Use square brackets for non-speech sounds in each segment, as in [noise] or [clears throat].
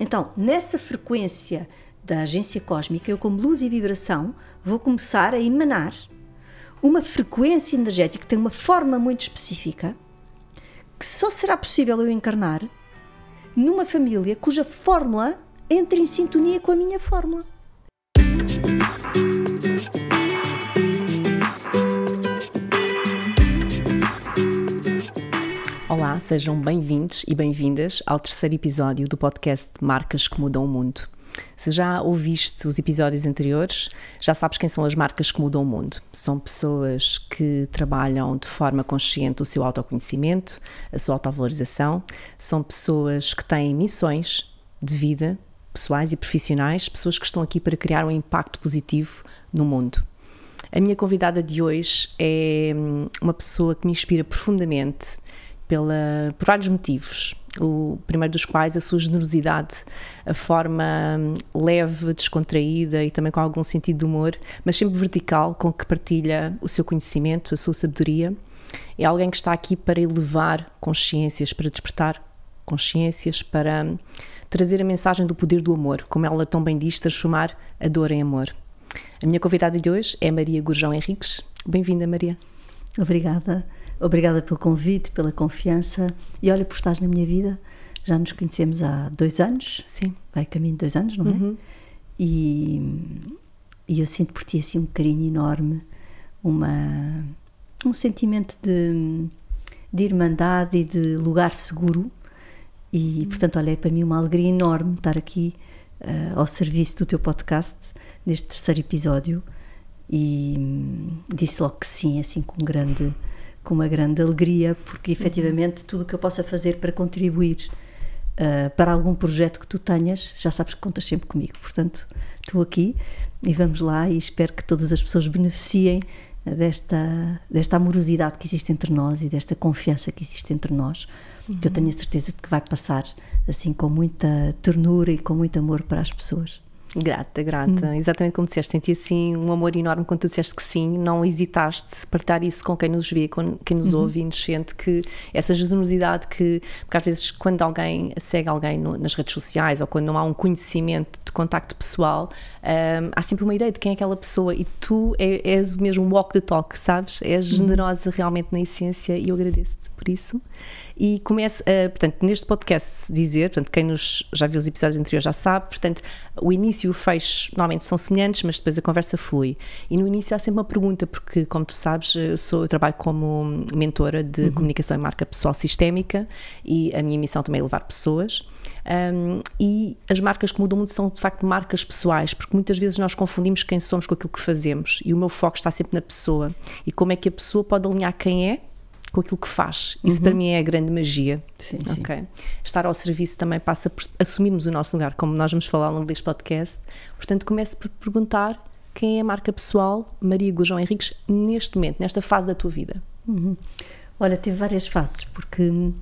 Então, nessa frequência da agência cósmica, eu, como luz e vibração, vou começar a emanar uma frequência energética que tem uma forma muito específica que só será possível eu encarnar numa família cuja fórmula entre em sintonia com a minha fórmula. Olá, sejam bem-vindos e bem-vindas ao terceiro episódio do podcast Marcas que Mudam o Mundo. Se já ouviste os episódios anteriores, já sabes quem são as marcas que mudam o mundo. São pessoas que trabalham de forma consciente o seu autoconhecimento, a sua autovalorização, são pessoas que têm missões de vida, pessoais e profissionais, pessoas que estão aqui para criar um impacto positivo no mundo. A minha convidada de hoje é hum, uma pessoa que me inspira profundamente pela, por vários motivos. O primeiro dos quais a sua generosidade, a forma hum, leve, descontraída e também com algum sentido de humor, mas sempre vertical, com que partilha o seu conhecimento, a sua sabedoria. É alguém que está aqui para elevar consciências, para despertar consciências, para hum, trazer a mensagem do poder do amor, como ela tão bem diz, transformar a dor em amor. A minha convidada de hoje é Maria Gurjão Henriques. Bem-vinda, Maria. Obrigada. Obrigada pelo convite, pela confiança e olha por estás na minha vida. Já nos conhecemos há dois anos. Sim. Vai caminho de dois anos, não é? Uhum. E, e eu sinto por ti assim um carinho enorme, uma, um sentimento de, de irmandade e de lugar seguro. E, portanto, olha, é para mim uma alegria enorme estar aqui uh, ao serviço do teu podcast, neste terceiro episódio. E hum, disse logo que sim, assim, com grande com uma grande alegria, porque efetivamente tudo o que eu possa fazer para contribuir uh, para algum projeto que tu tenhas, já sabes que contas sempre comigo. Portanto, estou aqui e vamos lá e espero que todas as pessoas beneficiem desta, desta amorosidade que existe entre nós e desta confiança que existe entre nós, uhum. que eu tenho a certeza de que vai passar assim com muita ternura e com muito amor para as pessoas. Grata, grata. Hum. Exatamente como disseste, senti assim um amor enorme quando tu disseste que sim, não hesitaste partilhar isso com quem nos vê, com quem nos uhum. ouve e nos sente que essa generosidade que, porque às vezes quando alguém segue alguém no, nas redes sociais ou quando não há um conhecimento de contacto pessoal, um, há sempre uma ideia de quem é aquela pessoa e tu é, és o mesmo walk the talk, sabes? És uhum. generosa uhum. realmente na essência e eu agradeço-te por isso e começo, a, portanto, neste podcast dizer, portanto, quem nos já viu os episódios anteriores já sabe, portanto, o início e o fecho normalmente são semelhantes, mas depois a conversa flui. E no início há sempre uma pergunta, porque, como tu sabes, eu, sou, eu trabalho como mentora de uhum. comunicação e marca pessoal sistémica e a minha missão também é levar pessoas. Um, e as marcas que mudam muito são de facto marcas pessoais, porque muitas vezes nós confundimos quem somos com aquilo que fazemos e o meu foco está sempre na pessoa e como é que a pessoa pode alinhar quem é com aquilo que faz. Isso uhum. para mim é a grande magia. Sim, okay? sim. Estar ao serviço também passa por assumirmos o nosso lugar, como nós vamos falar ao longo deste podcast. Portanto, comece por perguntar quem é a marca pessoal Maria Gujão Henriques neste momento, nesta fase da tua vida. Uhum. Olha, tive várias fases, porque uhum.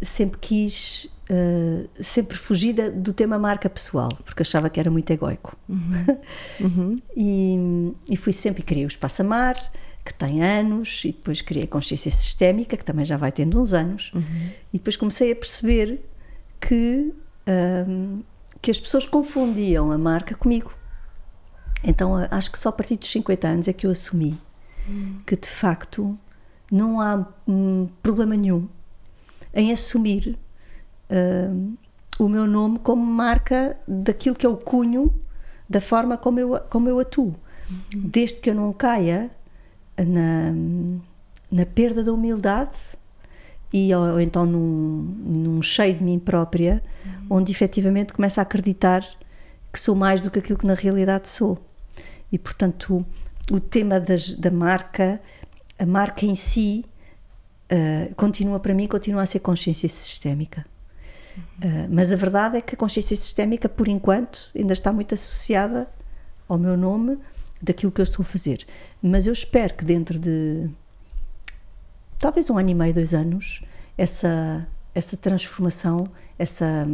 sempre quis, uh, sempre fugida do tema marca pessoal, porque achava que era muito egoico. Uhum. [laughs] uhum. e, e fui sempre, queria o espaço amar, que tem anos, e depois criei consciência sistémica, que também já vai tendo uns anos, uhum. e depois comecei a perceber que, um, que as pessoas confundiam a marca comigo. Então acho que só a partir dos 50 anos é que eu assumi uhum. que de facto não há um, problema nenhum em assumir um, o meu nome como marca daquilo que o cunho da forma como eu, como eu atuo. Uhum. Desde que eu não caia na, na perda da humildade e ou, ou então num, num, cheio de mim própria, uhum. onde efetivamente começo a acreditar que sou mais do que aquilo que na realidade sou. E portanto, o, o tema das, da marca, a marca em si, uh, continua para mim, continua a ser consciência sistémica. Uhum. Uh, mas a verdade é que a consciência sistémica, por enquanto, ainda está muito associada ao meu nome daquilo que eu estou a fazer. Mas eu espero que dentro de talvez um ano e meio, dois anos, essa, essa transformação, essa,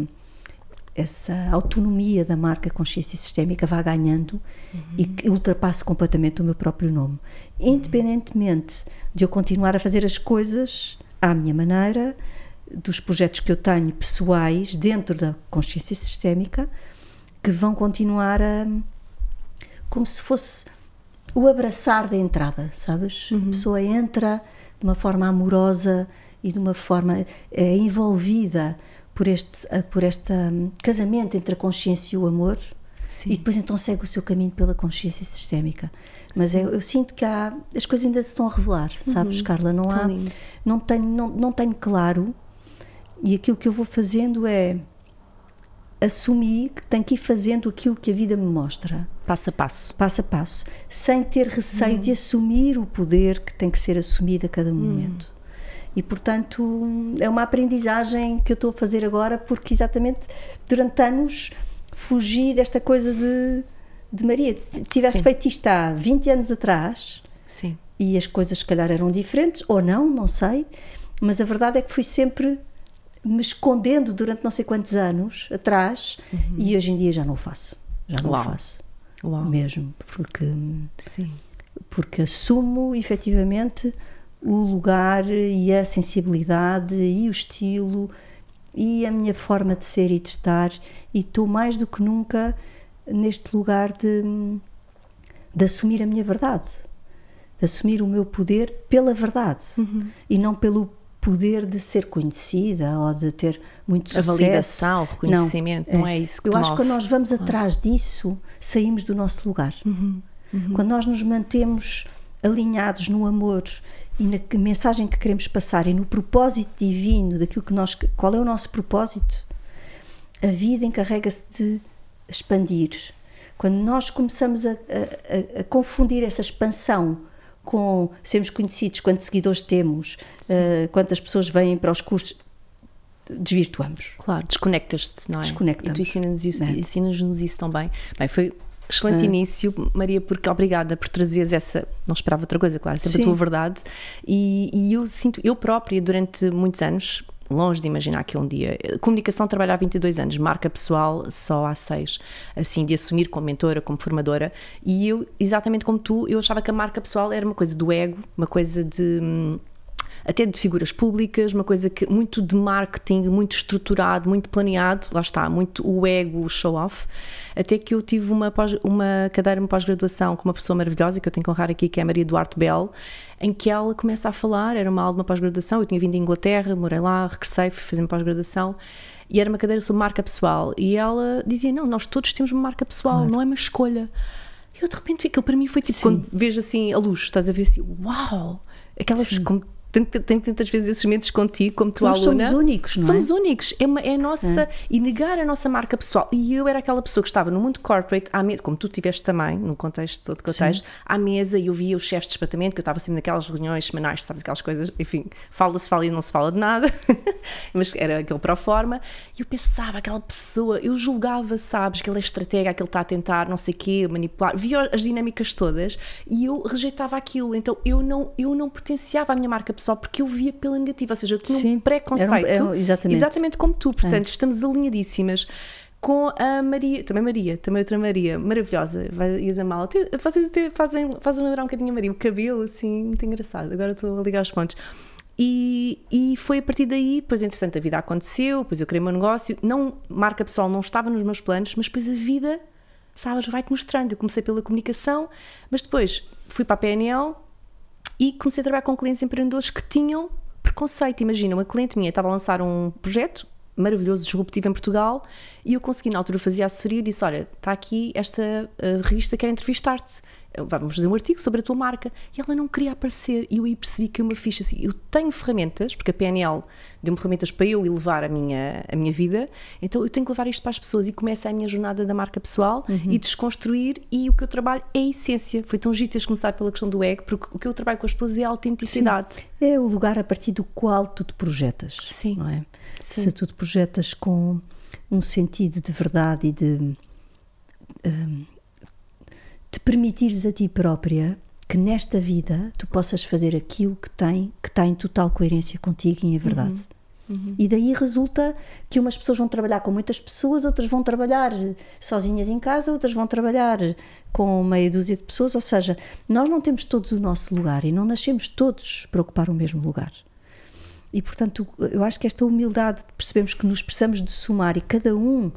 essa autonomia da marca Consciência Sistémica vá ganhando uhum. e que ultrapasse completamente o meu próprio nome. Independentemente de eu continuar a fazer as coisas à minha maneira, dos projetos que eu tenho pessoais dentro da consciência sistémica que vão continuar a como se fosse o abraçar da entrada, sabes? Uhum. A pessoa entra de uma forma amorosa e de uma forma é envolvida por este por este um, casamento entre a consciência e o amor Sim. e depois então segue o seu caminho pela consciência sistémica. Mas eu, eu, sinto que há, as coisas ainda se estão a revelar, sabes, uhum. Carla? Não há, não tenho, não, não tenho claro e aquilo que eu vou fazendo é assumir que tenho que ir fazendo aquilo que a vida me mostra. Passo a passo. Passo a passo. Sem ter receio hum. de assumir o poder que tem que ser assumido a cada hum. momento. Hum. E, portanto, é uma aprendizagem que eu estou a fazer agora, porque exatamente durante anos fugi desta coisa de, de Maria. Tivesse Sim. feito isto há 20 anos atrás Sim. e as coisas, se calhar, eram diferentes, ou não, não sei, mas a verdade é que fui sempre me escondendo durante não sei quantos anos atrás uhum. e hoje em dia já não o faço. Já não Uau. o faço. Uau. Mesmo, porque, Sim. porque assumo efetivamente o lugar e a sensibilidade e o estilo e a minha forma de ser e de estar e estou mais do que nunca neste lugar de, de assumir a minha verdade de assumir o meu poder pela verdade uhum. e não pelo poder de ser conhecida ou de ter muito sucesso. A validação, o reconhecimento, não, não é, isso que Eu acho que quando nós vamos atrás disso, saímos do nosso lugar. Uhum. Uhum. Quando nós nos mantemos alinhados no amor e na mensagem que queremos passar e no propósito divino daquilo que nós qual é o nosso propósito a vida encarrega-se de expandir quando nós começamos a, a, a, confundir essa expansão com sermos conhecidos, quantos seguidores temos, uh, quantas pessoas vêm para os cursos, desvirtuamos. Claro, desconectas-te, não é? Desconectamos. E tu ensinas-nos isso, é. ensinas isso também. Bem, foi excelente ah. início, Maria, porque obrigada por trazeres essa. Não esperava outra coisa, claro, sempre Sim. a tua verdade. E, e eu sinto, eu própria, durante muitos anos, longe de imaginar que um dia. Comunicação trabalha há 22 anos, marca pessoal só há 6. Assim, de assumir como mentora, como formadora. E eu, exatamente como tu, eu achava que a marca pessoal era uma coisa do ego, uma coisa de. Até de figuras públicas, uma coisa que muito de marketing, muito estruturado, muito planeado, lá está, muito o ego, o show-off, até que eu tive uma, pós, uma cadeira, uma pós-graduação com uma pessoa maravilhosa, que eu tenho que honrar aqui, que é a Maria Duarte Bell, em que ela começa a falar, era uma aula de uma pós-graduação, eu tinha vindo à Inglaterra, morei lá, regressei, fui fazer uma pós-graduação, e era uma cadeira sobre marca pessoal, e ela dizia, não, nós todos temos uma marca pessoal, claro. não é uma escolha. E eu de repente, aquilo para mim foi tipo, Sim. quando vejo assim a luz, estás a ver assim, uau! Aquelas, como tenho tantas vezes esses momentos contigo, como Nós aluna. Somos únicos, não é? Somos únicos. É, uma, é a nossa. É. E negar a nossa marca pessoal. E eu era aquela pessoa que estava no mundo corporate, à mesa, como tu tiveste também, no contexto todo que eu tens, à mesa e eu via os chefes de departamento, que eu estava sempre naquelas reuniões semanais, sabes, aquelas coisas, enfim, fala-se, fala e não se fala de nada, [laughs] mas era aquele pro forma. E eu pensava, aquela pessoa, eu julgava, sabes, que ele é estratega, que ele está a tentar, não sei o quê, manipular. Via as dinâmicas todas e eu rejeitava aquilo. Então eu não, eu não potenciava a minha marca pessoal porque eu via pela negativa, ou seja, eu tinha Sim, um preconceito. Era um, é, exatamente. exatamente como tu, portanto, é. estamos alinhadíssimas com a Maria, também Maria, também outra Maria, maravilhosa, ias amá-la. Vocês fazem, fazem lembrar um bocadinho a Maria, o cabelo assim, muito engraçado. Agora estou a ligar os pontos. E, e foi a partir daí, pois entretanto a vida aconteceu, depois eu criei o meu negócio, não, marca pessoal não estava nos meus planos, mas depois a vida, sabes, vai-te mostrando. Eu comecei pela comunicação, mas depois fui para a PNL, e comecei a trabalhar com clientes empreendedores que tinham preconceito. Imagina, uma cliente minha estava a lançar um projeto maravilhoso, disruptivo em Portugal, e eu consegui, na altura, fazer assessoria e disse: Olha, está aqui esta uh, revista, quer entrevistar-te vamos fazer um artigo sobre a tua marca. E ela não queria aparecer. E eu aí percebi que uma ficha assim, eu tenho ferramentas, porque a PNL deu-me ferramentas para eu elevar a minha, a minha vida, então eu tenho que levar isto para as pessoas e começa a minha jornada da marca pessoal uhum. e desconstruir. E o que eu trabalho é a essência. Foi tão giro começar pela questão do ego, porque o que eu trabalho com as pessoas é a autenticidade. Sim. É o lugar a partir do qual tu te projetas. Sim. Não é? Sim. Se tu te projetas com um sentido de verdade e de. Um, te permitires a ti própria que nesta vida tu possas fazer aquilo que tem, que está em total coerência contigo e em verdade. Uhum. Uhum. E daí resulta que umas pessoas vão trabalhar com muitas pessoas, outras vão trabalhar sozinhas em casa, outras vão trabalhar com meia dúzia de pessoas. Ou seja, nós não temos todos o nosso lugar e não nascemos todos para ocupar o mesmo lugar. E, portanto, eu acho que esta humildade de percebemos que nos precisamos de somar e cada um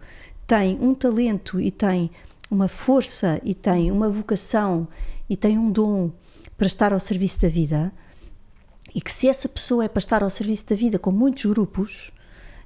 tem um talento e tem uma força e tem uma vocação e tem um dom para estar ao serviço da vida, e que se essa pessoa é para estar ao serviço da vida com muitos grupos,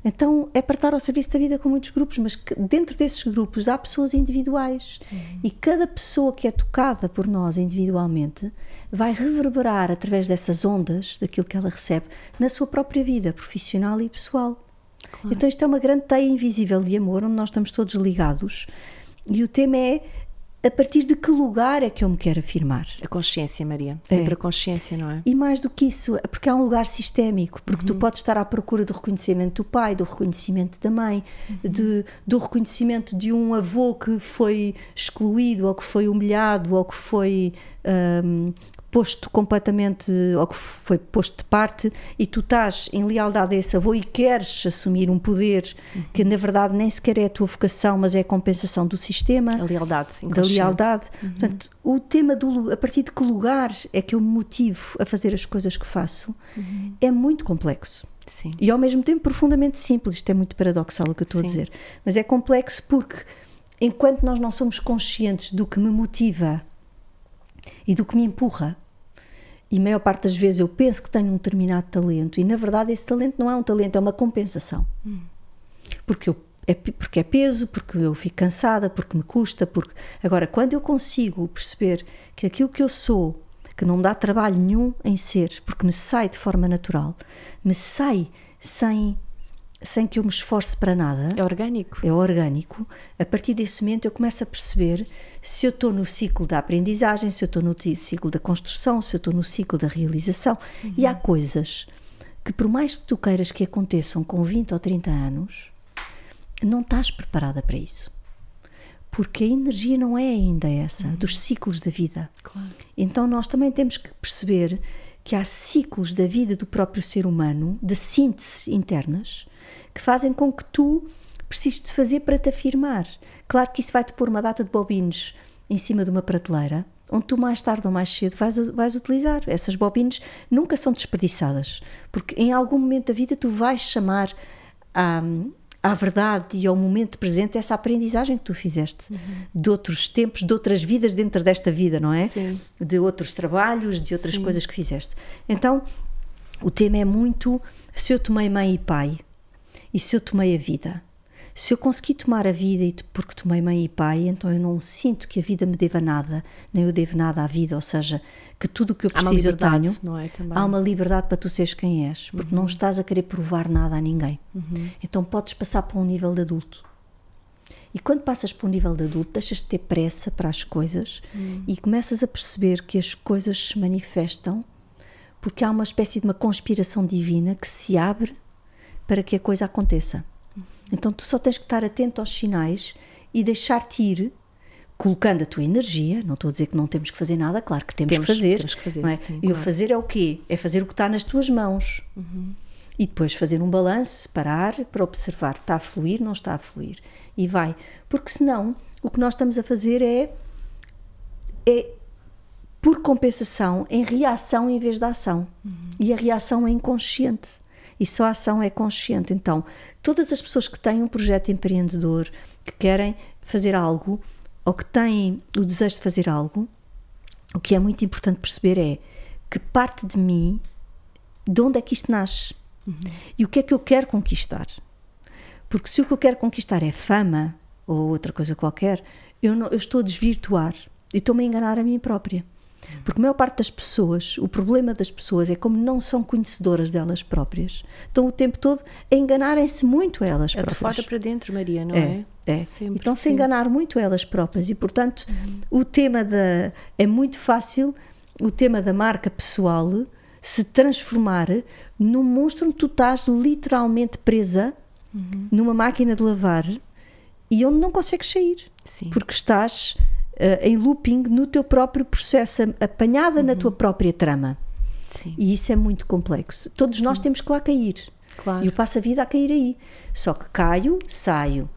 então é para estar ao serviço da vida com muitos grupos, mas dentro desses grupos há pessoas individuais uhum. e cada pessoa que é tocada por nós individualmente vai reverberar através dessas ondas daquilo que ela recebe na sua própria vida profissional e pessoal. Claro. Então isto é uma grande teia invisível de amor onde nós estamos todos ligados e o tema é a partir de que lugar é que eu me quero afirmar? A consciência, Maria. Sempre é. a consciência, não é? E mais do que isso, é porque há um lugar sistémico, porque uhum. tu podes estar à procura do reconhecimento do pai, do reconhecimento da mãe, uhum. de, do reconhecimento de um avô que foi excluído, ou que foi humilhado, ou que foi um, posto completamente, ou que foi posto de parte, e tu estás em lealdade a esse avô e queres assumir um poder uhum. que na verdade nem sequer é a tua vocação, mas é a compensação do sistema. A lealdade, Da lealdade. Uhum. Portanto, o tema do a partir de que lugar é que eu me motivo a fazer as coisas que faço uhum. é muito complexo. Sim. E ao mesmo tempo profundamente simples. Isto é muito paradoxal o que eu estou Sim. a dizer. Mas é complexo porque enquanto nós não somos conscientes do que me motiva e do que me empurra e a maior parte das vezes eu penso que tenho um determinado talento e na verdade esse talento não é um talento, é uma compensação. Hum. Porque, eu, é, porque é peso, porque eu fico cansada, porque me custa. Porque... Agora, quando eu consigo perceber que aquilo que eu sou, que não dá trabalho nenhum em ser, porque me sai de forma natural, me sai sem sem que eu me esforce para nada. É orgânico. É orgânico. A partir desse momento eu começo a perceber se eu estou no ciclo da aprendizagem, se eu estou no ciclo da construção, se eu estou no ciclo da realização. Uhum. E há coisas que, por mais que tu queiras que aconteçam com 20 ou 30 anos, não estás preparada para isso. Porque a energia não é ainda essa, uhum. dos ciclos da vida. Claro. Então nós também temos que perceber que há ciclos da vida do próprio ser humano, de sínteses internas, que fazem com que tu precises de fazer para te afirmar. Claro que isso vai-te pôr uma data de bobines em cima de uma prateleira, onde tu mais tarde ou mais cedo vais, vais utilizar. Essas bobines nunca são desperdiçadas, porque em algum momento da vida tu vais chamar à, à verdade e ao momento presente essa aprendizagem que tu fizeste uhum. de outros tempos, de outras vidas dentro desta vida, não é? Sim. De outros trabalhos, de outras Sim. coisas que fizeste. Então, o tema é muito se eu tomei mãe e pai, e se eu tomei a vida? Se eu consegui tomar a vida porque tomei mãe e pai, então eu não sinto que a vida me deva nada, nem eu devo nada à vida, ou seja, que tudo o que eu preciso eu tenho. Não é. Há uma liberdade para tu seres quem és, porque uhum. não estás a querer provar nada a ninguém. Uhum. Então podes passar para um nível de adulto. E quando passas para um nível de adulto, deixas de ter pressa para as coisas uhum. e começas a perceber que as coisas se manifestam porque há uma espécie de uma conspiração divina que se abre para que a coisa aconteça. Então tu só tens que estar atento aos sinais e deixar-te ir, colocando a tua energia. Não estou a dizer que não temos que fazer nada, claro que temos, temos que fazer. Temos que fazer é? sim, e claro. o fazer é o quê? É fazer o que está nas tuas mãos. Uhum. E depois fazer um balanço, parar para observar, está a fluir, não está a fluir. E vai. Porque senão, o que nós estamos a fazer é, é por compensação, em reação em vez de ação. Uhum. E a reação é inconsciente e só a ação é consciente. Então, todas as pessoas que têm um projeto empreendedor, que querem fazer algo ou que têm o desejo de fazer algo, o que é muito importante perceber é que parte de mim, de onde é que isto nasce? Uhum. E o que é que eu quero conquistar? Porque se o que eu quero conquistar é fama ou outra coisa qualquer, eu, não, eu estou a desvirtuar e estou-me a enganar a mim própria. Porque a maior parte das pessoas, o problema das pessoas é como não são conhecedoras delas próprias, estão o tempo todo a enganarem-se muito a elas próprias. É de fora para dentro, Maria, não é? É. é. Sempre então se enganar muito a elas próprias e, portanto, uhum. o tema da. É muito fácil o tema da marca pessoal se transformar num monstro onde tu estás literalmente presa uhum. numa máquina de lavar e onde não consegues sair. Sim. Porque estás em looping no teu próprio processo, apanhada uhum. na tua própria trama. Sim. E isso é muito complexo. Todos Sim. nós temos que lá cair. Claro. E eu passo a vida a cair aí. Só que caio, saio.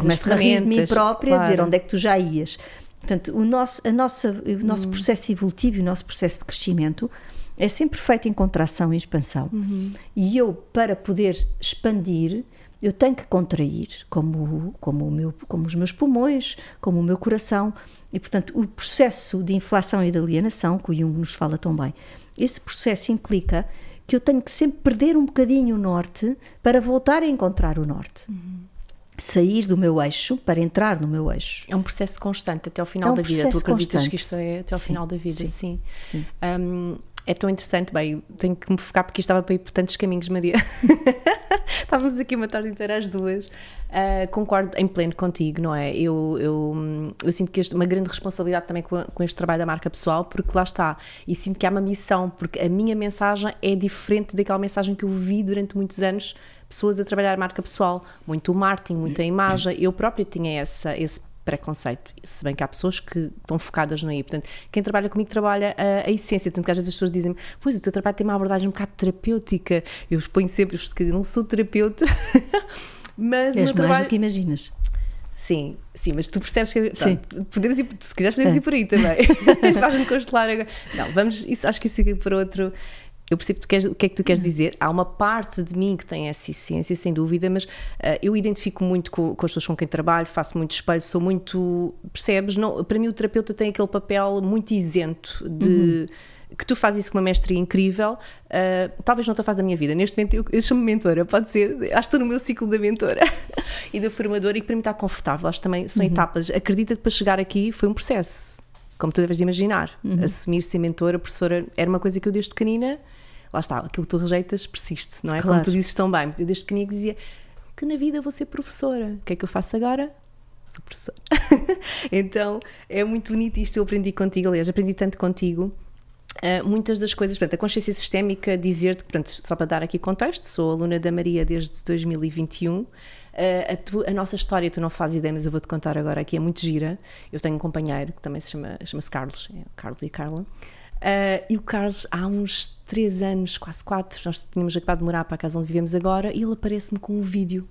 Começo a rir de mim própria claro. a dizer onde é que tu já ias. Portanto, o nosso, a nossa, o nosso hum. processo evolutivo, o nosso processo de crescimento é sempre feito em contração e expansão. Uhum. E eu, para poder expandir, eu tenho que contrair, como, como, o meu, como os meus pulmões, como o meu coração. E, portanto, o processo de inflação e de alienação, que o Jung nos fala tão bem, esse processo implica que eu tenho que sempre perder um bocadinho o norte para voltar a encontrar o norte. Uhum. Sair do meu eixo para entrar no meu eixo. É um processo constante até ao final É um da vida. Tu acreditas constante. que isto é até ao Sim, final da vida? sim, Sim. sim. Um, é tão interessante, bem, tenho que me focar porque isto estava para ir por tantos caminhos, Maria. [laughs] Estávamos aqui uma tarde inteira às duas. Uh, concordo em pleno contigo, não é? Eu, eu, eu sinto que este, uma grande responsabilidade também com, com este trabalho da marca pessoal, porque lá está, e sinto que há uma missão, porque a minha mensagem é diferente daquela mensagem que eu vi durante muitos anos pessoas a trabalhar a marca pessoal, muito o marketing, muita imagem. Eu própria tinha essa, esse preconceito, se bem que há pessoas que estão focadas no aí. Portanto, quem trabalha comigo trabalha a, a essência. Tanto que às vezes as pessoas dizem pois o teu trabalho tem uma abordagem um bocado terapêutica. Eu exponho sempre, quer dizer, não sou terapeuta, [laughs] mas És mais trabalho. do que imaginas. Sim, sim, mas tu percebes que. Pronto, podemos ir, se quiseres, podemos É. ir por aí também. [laughs] Faz-me constelar agora. Não, vamos, isso, acho que isso fica por outro. Eu percebo que queres- o que é que tu queres dizer. Há uma parte de mim que tem essa essência, sem dúvida, mas ah, eu identifico muito com, com as pessoas com quem trabalho, faço muito espelho, sou muito. Percebes? Não, para mim, o terapeuta tem aquele papel muito isento de. Que tu fazes isso com uma mestria incrível, ah, talvez não te faz da minha vida. Neste momento, eu, eu chamo mentora, pode ser. Acho que estou no meu ciclo da mentora [laughs] e da formadora, e que para mim está confortável. Acho que também são etapas. Acredita-te, para chegar aqui foi um processo como tu deves de imaginar. Assumir ser mentora, professora, era uma coisa que eu desde pequenina, lá está, aquilo que tu rejeitas persiste, não é? Como Claro. tu dizes tão bem. Eu desde pequenina dizia que na vida vou ser professora. O que é que eu faço agora? Sou professora. [laughs] então é muito bonito isto. Eu aprendi contigo, aliás, aprendi tanto contigo. Uh, muitas das coisas, portanto, a consciência sistémica, dizer-te, portanto, só para dar aqui contexto, sou aluna da Maria desde 2021. Uh, a, tu- a nossa história, tu não fazes ideia, mas eu vou-te contar agora aqui, é muito gira. Eu tenho um companheiro que também se chama, chama-se Carlos, é Carlos e Carla. Uh, e o Carlos, há uns 3 anos, quase 4, nós tínhamos acabado de morar para a casa onde vivemos agora, e ele aparece-me com um vídeo.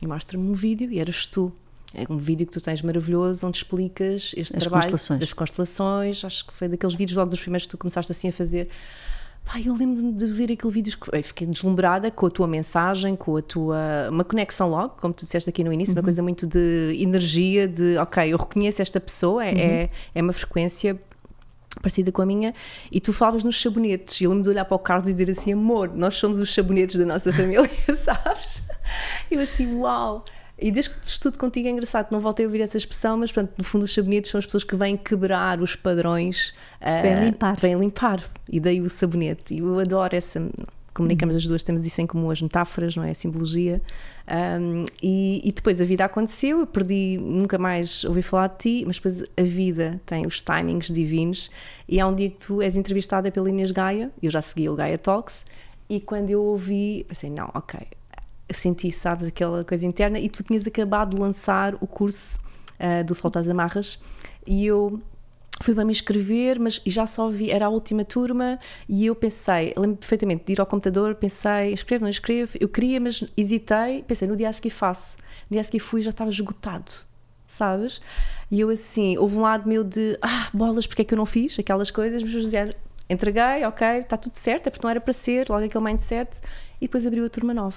E mostra-me um vídeo, e eras tu. É um vídeo que tu tens maravilhoso, onde explicas este As trabalho constelações. das constelações. Acho que foi daqueles vídeos logo dos primeiros que tu começaste assim a fazer. Pá, eu lembro-me de ver aquele vídeo, fiquei deslumbrada com a tua mensagem, com a tua. uma conexão logo, como tu disseste aqui no início, uma coisa muito de energia, de ok, eu reconheço esta pessoa, é, é, é uma frequência parecida com a minha, e tu falavas nos sabonetes, e eu lembro de olhar para o Carlos e dizer assim, amor, nós somos os sabonetes da nossa família, [laughs] sabes? Eu assim, uau! E desde que estudo contigo é engraçado, não voltei a ouvir essa expressão, mas portanto, no fundo os sabonetes são as pessoas que vêm quebrar os padrões. Vêm limpar. Vêm limpar. E daí o sabonete. E eu adoro essa. Comunicamos as duas, temos isso em comum, as metáforas, não é? A simbologia. Um, e, e depois a vida aconteceu, eu perdi, nunca mais ouvi falar de ti, mas depois a vida tem os timings divinos. E há um dia que tu és entrevistada pela Inês Gaia, eu já segui o Gaia Talks, e quando eu ouvi, pensei, não, ok, senti, sabes, aquela coisa interna, e tu tinhas acabado de lançar o curso ah, do Solta as Amarras, e eu fui para me inscrever, mas já só vi, era a última turma, e eu pensei, lembro perfeitamente de ir ao computador, pensei, escrevo, não escrevo, eu queria, mas hesitei, pensei, no dia a seguir faço, no dia a seguir fui já estava esgotado, sabes? E eu assim, houve um lado meu de, ah, bolas, porque é que eu não fiz aquelas coisas, mas José, entreguei, ok, está tudo certo, é porque não era para ser, logo aquele mindset, e depois abriu a turma 9,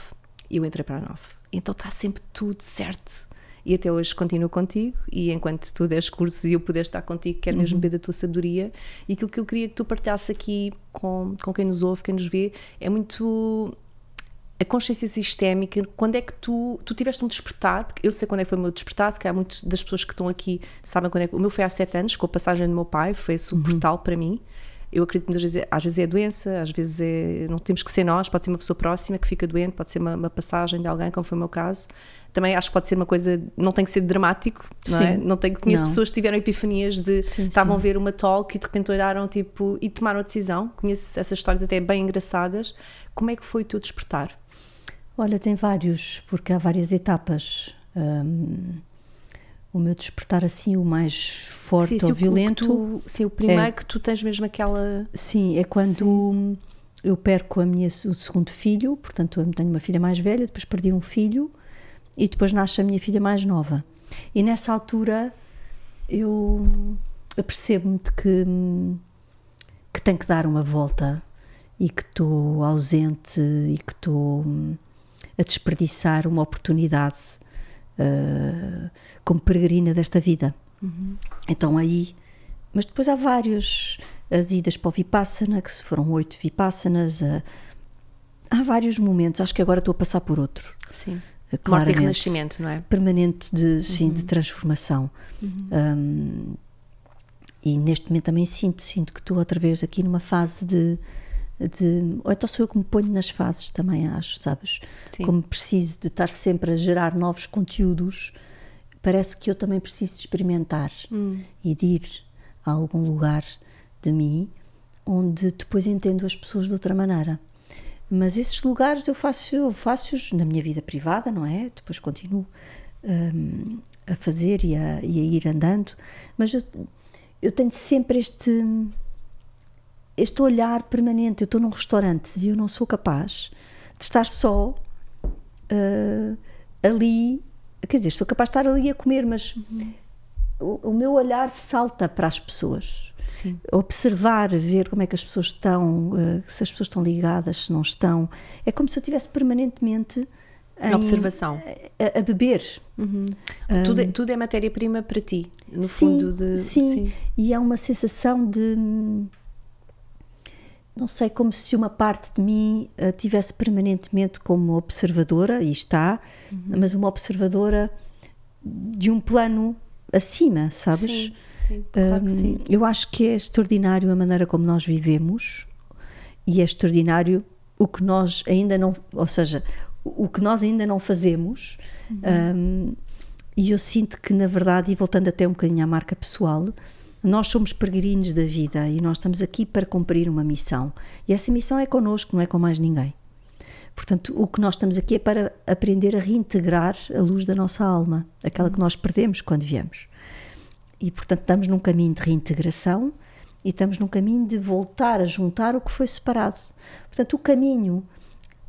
e eu entrei para a 9, então está sempre tudo certo. E até hoje continuo contigo, e enquanto tu des cursos e eu puder estar contigo, quero mesmo beber da tua sabedoria. E aquilo que eu queria que tu partilhasse aqui com, com quem nos ouve, quem nos vê, é muito a consciência sistémica, quando é que tu, tu tiveste um despertar, porque eu sei quando é que foi o meu despertar, se calhar muitas das pessoas que estão aqui sabem quando é que, o meu foi há sete anos, com a passagem do meu pai, foi esse o portal para mim, eu acredito muitas vezes, às vezes é doença, às vezes é, não temos que ser nós, pode ser uma pessoa próxima que fica doente, pode ser uma, uma passagem de alguém, como foi o meu caso, também acho que pode ser uma coisa, não tem que ser dramático, não é? Não tem que conheço Não. pessoas que tiveram epifanias de Sim, estavam a sim. ver uma talk e de repente olharam tipo e tomaram a decisão. Conheço essas histórias até bem engraçadas. Como é que foi o teu despertar? Olha, tem vários, porque há várias etapas. Hum, o meu despertar assim, o mais forte sim, ou violento, tu- sim, o primeiro É. que tu tens mesmo aquela. sim, é quando eu perco a minha, o segundo filho, portanto eu tenho uma filha mais velha, depois perdi um filho e depois nasce a minha filha mais nova. E nessa altura eu apercebo-me de que, que tenho que dar uma volta e que estou ausente e que estou hum, a desperdiçar uma oportunidade uh, como peregrina desta vida. Uhum. Então aí, mas depois há vários, as idas para o Vipassana, que se foram oito Vipassanas, uh, há vários momentos, acho que agora estou a passar por outro. Sim. Morte e renascimento, não é? Permanente de, sim, uhum. de transformação. Uhum. Um, e neste momento também sinto, sinto que estou outra vez aqui numa fase de, de ou então sou eu que me ponho nas fases também acho, sabes? Sim. Como preciso de estar sempre a gerar novos conteúdos, parece que eu também preciso de experimentar hum. e de ir a algum lugar de mim onde depois entendo as pessoas de outra maneira. Mas esses lugares eu faço eu faço-os na minha vida privada, não é? Depois continuo um, a fazer e a, e a, ir andando, mas eu, eu tenho sempre este este olhar permanente. Eu estou num restaurante e eu não sou capaz de estar só uh, ali. Quer dizer, sou capaz de estar ali a comer, mas uhum. o, o, meu olhar salta para as pessoas. Sim. Observar, ver como é que as pessoas estão, uh, se as pessoas estão ligadas, se não estão. É como se eu estivesse permanentemente em observação a, a beber. Uhum. Um, tudo, é, tudo é matéria-prima para ti, no sim, fundo. De, sim. sim, e há uma sensação de. Não sei, como se uma parte de mim uh, tivesse permanentemente como observadora, e está, uhum. mas uma observadora de um plano acima, sabes? Sim. Sim, claro um, que sim. Eu acho que é extraordinário a maneira como nós vivemos e é extraordinário o que nós ainda não, ou seja, o que nós ainda não fazemos. Uhum. Um, e eu sinto que, na verdade, e voltando até um bocadinho à marca pessoal, nós somos peregrinos da vida e nós estamos aqui para cumprir uma missão. E essa missão é connosco, não é com mais ninguém. Portanto, o que nós estamos aqui é para aprender a reintegrar a luz da nossa alma, aquela que nós perdemos quando viemos e, portanto, estamos num caminho de reintegração e estamos num caminho de voltar a juntar o que foi separado. Portanto, o caminho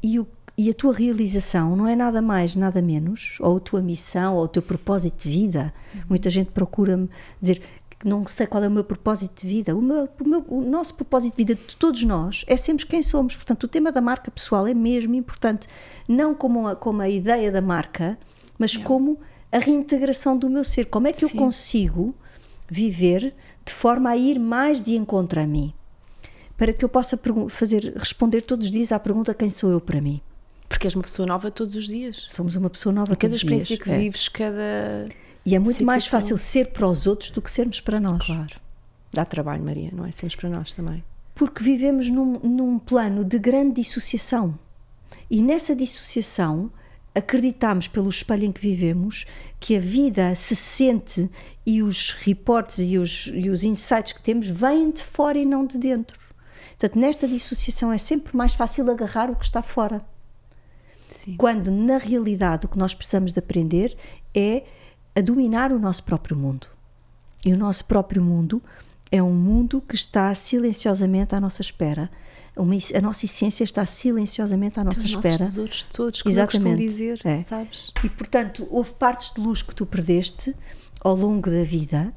e, o, e a tua realização não é nada mais, nada menos, ou a tua missão, ou o teu propósito de vida. Uhum. Muita gente procura-me dizer não sei qual é o meu propósito de vida. O, meu, o, meu, o nosso propósito de vida de todos nós é sermos quem somos. Portanto, o tema da marca pessoal é mesmo importante, não como a, como a ideia da marca, mas como a reintegração do meu ser. Como é que Sim. eu consigo viver de forma a ir mais de encontro a mim, para que eu possa fazer, responder todos os dias à pergunta quem sou eu para mim. Porque és uma pessoa nova todos os dias. Somos uma pessoa nova cada todos os dias. Cada experiência que é. vives, cada. E é muito situação. mais fácil ser para os outros do que sermos para nós. Claro. Dá trabalho, Maria, não é? Sermos para nós também. Porque vivemos num, num plano de grande dissociação. E nessa dissociação acreditamos pelo espelho em que vivemos que a vida se sente e os reportes e os, e os insights que temos vêm de fora e não de dentro. Portanto, nesta dissociação é sempre mais fácil agarrar o que está fora. Sim. Quando, na realidade, o que nós precisamos de aprender é a dominar o nosso próprio mundo. E o nosso próprio mundo é um mundo que está silenciosamente à nossa espera uma, a nossa essência está silenciosamente à nossa Os espera. Os outros todos, como Exatamente. dizer, é. sabes? E portanto, houve partes de luz que tu perdeste ao longo da vida,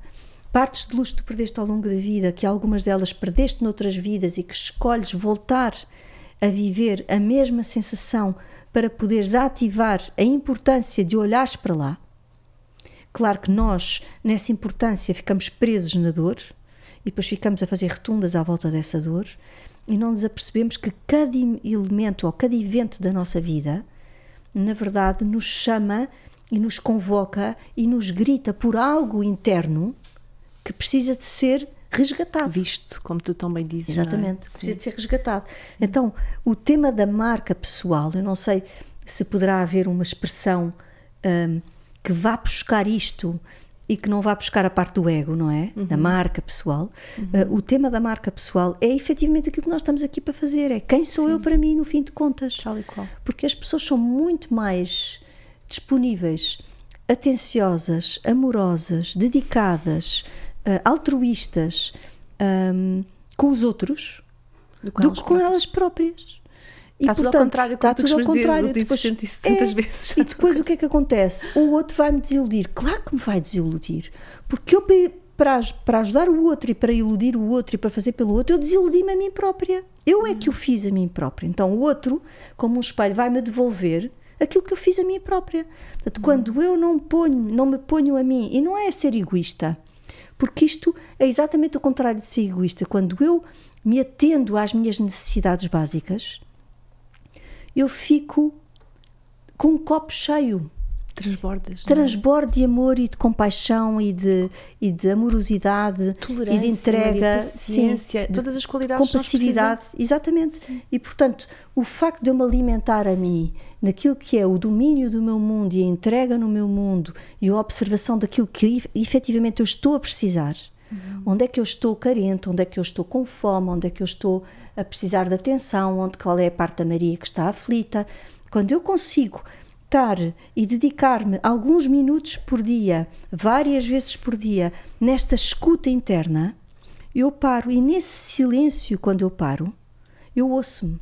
partes de luz que tu perdeste ao longo da vida, que algumas delas perdeste noutras vidas e que escolhes voltar a viver a mesma sensação para poderes ativar a importância de olhares para lá. Claro que nós, nessa importância, ficamos presos na dor e depois ficamos a fazer rotundas à volta dessa dor e não nos apercebemos que cada elemento ou cada evento da nossa vida, na verdade, nos chama e nos convoca e nos grita por algo interno que precisa de ser resgatado. Visto, como tu tão bem dizes. É? Exatamente, é? precisa de ser resgatado. Sim. Então, o tema da marca pessoal, eu não sei se poderá haver uma expressão um, que vá buscar isto e que não vá buscar a parte do ego, não é? Uhum. Da marca pessoal. Uhum. Uh, o tema da marca pessoal é efetivamente aquilo que nós estamos aqui para fazer. É quem sou Sim. eu para mim, no fim de contas. Tal e qual. Porque as pessoas são muito mais disponíveis, atenciosas, amorosas, dedicadas, uh, altruístas um, com os outros do que, do que com elas próprias. E, está tudo portanto, ao contrário, está tudo ao contrário. Dizer, depois, tantas é, vezes. E depois o que é que acontece? O outro vai-me desiludir. Claro que me vai desiludir. Porque eu, para, para ajudar o outro e para iludir o outro e para fazer pelo outro, eu desiludi-me a mim própria. Eu é que o fiz a mim própria. Então o outro, como um espelho, vai-me devolver aquilo que eu fiz a mim própria. Portanto, quando eu não ponho, não me ponho a mim, e não é ser egoísta, porque isto é exatamente o contrário de ser egoísta. Quando eu me atendo às minhas necessidades básicas, eu fico com um copo cheio. Transbordas. Transbordo de amor e de compaixão e de, e de amorosidade Tolerância, e de entrega, paciência, sim, todas as qualidades compassividade, exatamente. Sim. E portanto, o facto de eu me alimentar a mim naquilo que é o domínio do meu mundo e a entrega no meu mundo e a observação daquilo que efetivamente eu estou a precisar, uhum. onde é que eu estou carente, onde é que eu estou com fome, onde é que eu estou a precisar de atenção, onde qual é a parte da Maria que está aflita, quando eu consigo estar e dedicar-me alguns minutos por dia, várias vezes por dia, nesta escuta interna, eu paro e nesse silêncio, quando eu paro, eu ouço-me.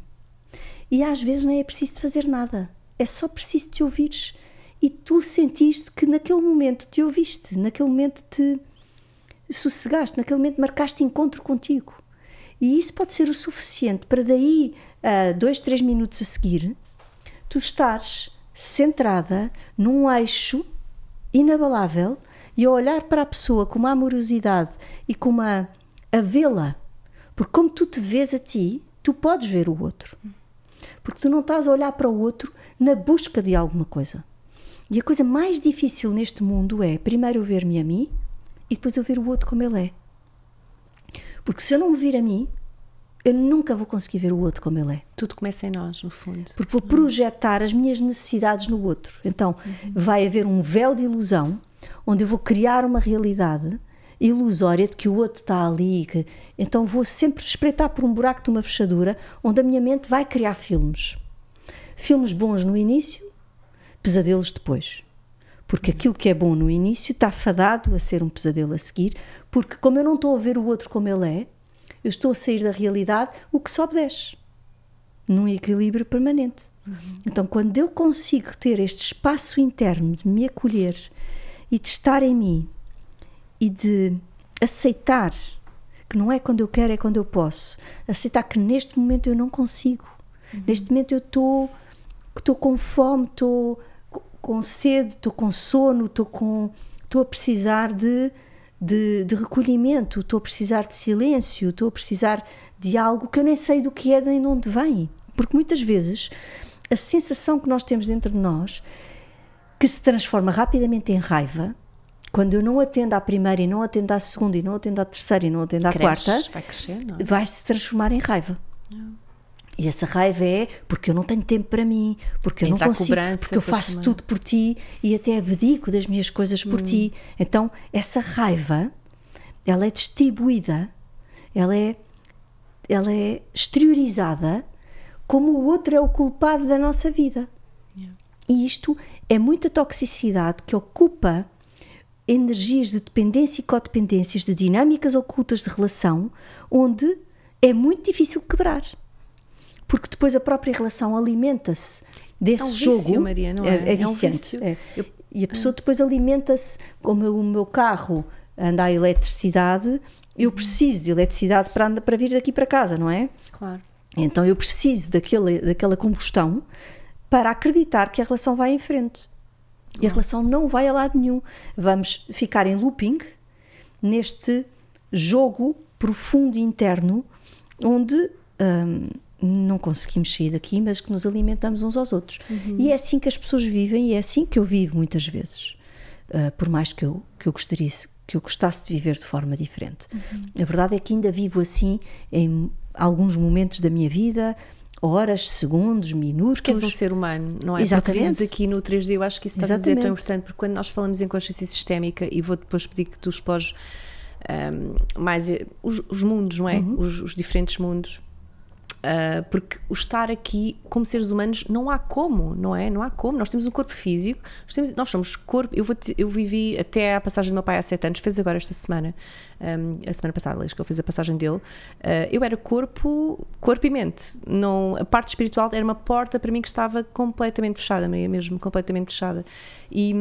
E às vezes não é preciso fazer nada, é só preciso te ouvires. E tu sentiste que naquele momento te ouviste, naquele momento te sossegaste, naquele momento marcaste encontro contigo. E isso pode ser o suficiente para daí a dois, três minutos a seguir, tu estares centrada num eixo inabalável e a olhar para a pessoa com uma amorosidade e com uma a vê-la. Porque como tu te vês a ti, tu podes ver o outro. Porque tu não estás a olhar para o outro na busca de alguma coisa. E a coisa mais difícil neste mundo é primeiro eu ver-me a mim e depois eu ver o outro como ele é. Porque se eu não me vir a mim, eu nunca vou conseguir ver o outro como ele é. Tudo começa em nós, no fundo. Porque vou projetar as minhas necessidades no outro. Então uhum. vai haver um véu de ilusão onde eu vou criar uma realidade ilusória de que o outro está ali. Que... Então vou sempre espreitar por um buraco de uma fechadura onde a minha mente vai criar filmes. Filmes bons no início, pesadelos depois. Porque aquilo que é bom no início está fadado a ser um pesadelo a seguir, porque como eu não estou a ver o outro como ele é, eu estou a sair da realidade, o que sobe desce, num equilíbrio permanente. Uhum. Então, quando eu consigo ter este espaço interno de me acolher e de estar em mim e de aceitar que não é quando eu quero, é quando eu posso, aceitar que neste momento eu não consigo, uhum. neste momento eu estou estou com fome, estou com sede, estou com sono, estou com estou a precisar de de, de recolhimento, estou a precisar de silêncio, estou a precisar de algo que eu nem sei do que é nem de onde vem. Porque muitas vezes a sensação que nós temos dentro de nós, que se transforma rapidamente em raiva, quando eu não atendo à primeira e não atendo à segunda e não atendo à terceira e não atendo à Cresce, quarta, vai, crescer, é? vai se transformar em raiva. Não. E essa raiva é porque eu não tenho tempo para mim, porque eu Entra não consigo, porque eu faço também. tudo por ti e até abdico das minhas coisas por hum. ti. Então, essa raiva, ela é distribuída, ela é, ela é exteriorizada como o outro é o culpado da nossa vida. Yeah. E isto é muita toxicidade que ocupa energias de dependência e codependências, de dinâmicas ocultas de relação, onde é muito difícil quebrar porque depois a própria relação alimenta-se desse é um jogo. Vício, Maria, não é? É, é viciante. É um é. E a pessoa é. depois alimenta-se, como o meu carro anda a eletricidade, eu uhum. preciso de eletricidade para, para vir daqui para casa, não é? Claro. Então eu preciso daquele, daquela combustão para acreditar que a relação vai em frente. E a relação não vai a lado nenhum. Vamos ficar em looping neste jogo profundo interno onde hum, não conseguimos sair daqui, mas que nos alimentamos uns aos outros. Uhum. E é assim que as pessoas vivem e é assim que eu vivo muitas vezes. Uh, por mais que eu, que, eu gostaria, que eu gostasse de viver de forma diferente. Uhum. A verdade é que ainda vivo assim em alguns momentos da minha vida, horas, segundos, minutos. Porque és um ser humano, não é? Exatamente. Porque aqui no 3D, eu acho que isso está a dizer tão importante, porque quando nós falamos em consciência sistémica, e vou depois pedir que tu expores um, mais eh, os, os, mundos, não é? Uhum. Os, os diferentes mundos Uh, porque o estar aqui como seres humanos não há como, não é? Não há como. Nós temos um corpo físico, nós, temos, nós somos corpo. Eu, vou, eu vivi até a passagem do meu pai há sete anos, fez agora esta semana, um, a semana passada, acho que ele fez a passagem dele. Uh, eu era corpo, corpo e mente. Não, a parte espiritual era uma porta para mim que estava completamente fechada, mesmo completamente fechada. E.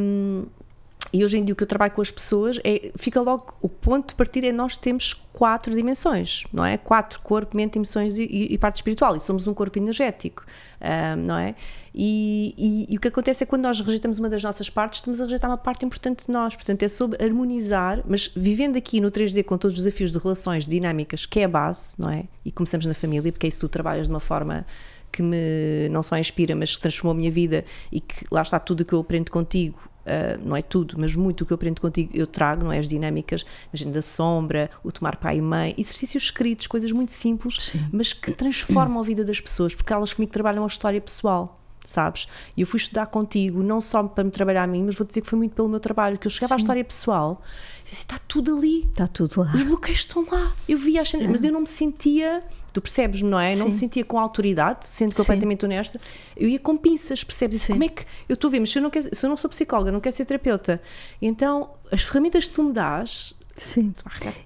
E hoje em dia o que eu trabalho com as pessoas é, fica logo, o ponto de partida é nós temos quatro dimensões, não é? Quatro, corpo, mente, emoções e, e, parte espiritual, e somos um corpo energético, um, não é? E, e, o que acontece é que quando nós rejeitamos uma das nossas partes, estamos a rejeitar uma parte importante de nós, portanto é sobre harmonizar, mas vivendo aqui no 3D com todos os desafios de relações dinâmicas, que é a base, não é? E começamos na família, porque é isso tu trabalhas de uma forma que me não só inspira, mas que transformou a minha vida e que lá está tudo o que eu aprendo contigo Uh, não é tudo, mas muito o que eu aprendo contigo eu trago, não é? As dinâmicas, imagina, da sombra, o tomar pai e mãe, exercícios escritos, coisas muito simples, Sim. mas que transformam a vida das pessoas, porque elas comigo trabalham a história pessoal sabes? E eu fui estudar contigo, não só para me trabalhar a mim, mas vou dizer que foi muito pelo meu trabalho, que eu chegava Sim. à história pessoal está tudo ali. Está tudo lá. Os bloqueios estão lá. Eu via as cenas, é. mas eu não me sentia, tu percebes, não é? Sim. Não me sentia com autoridade, sendo completamente Sim. honesta. Eu ia com pinças, percebes? Sim. Como é que eu estou a ver, mas se eu não, quero, se eu não sou psicóloga, não quero ser terapeuta, então as ferramentas que tu me dás Sim,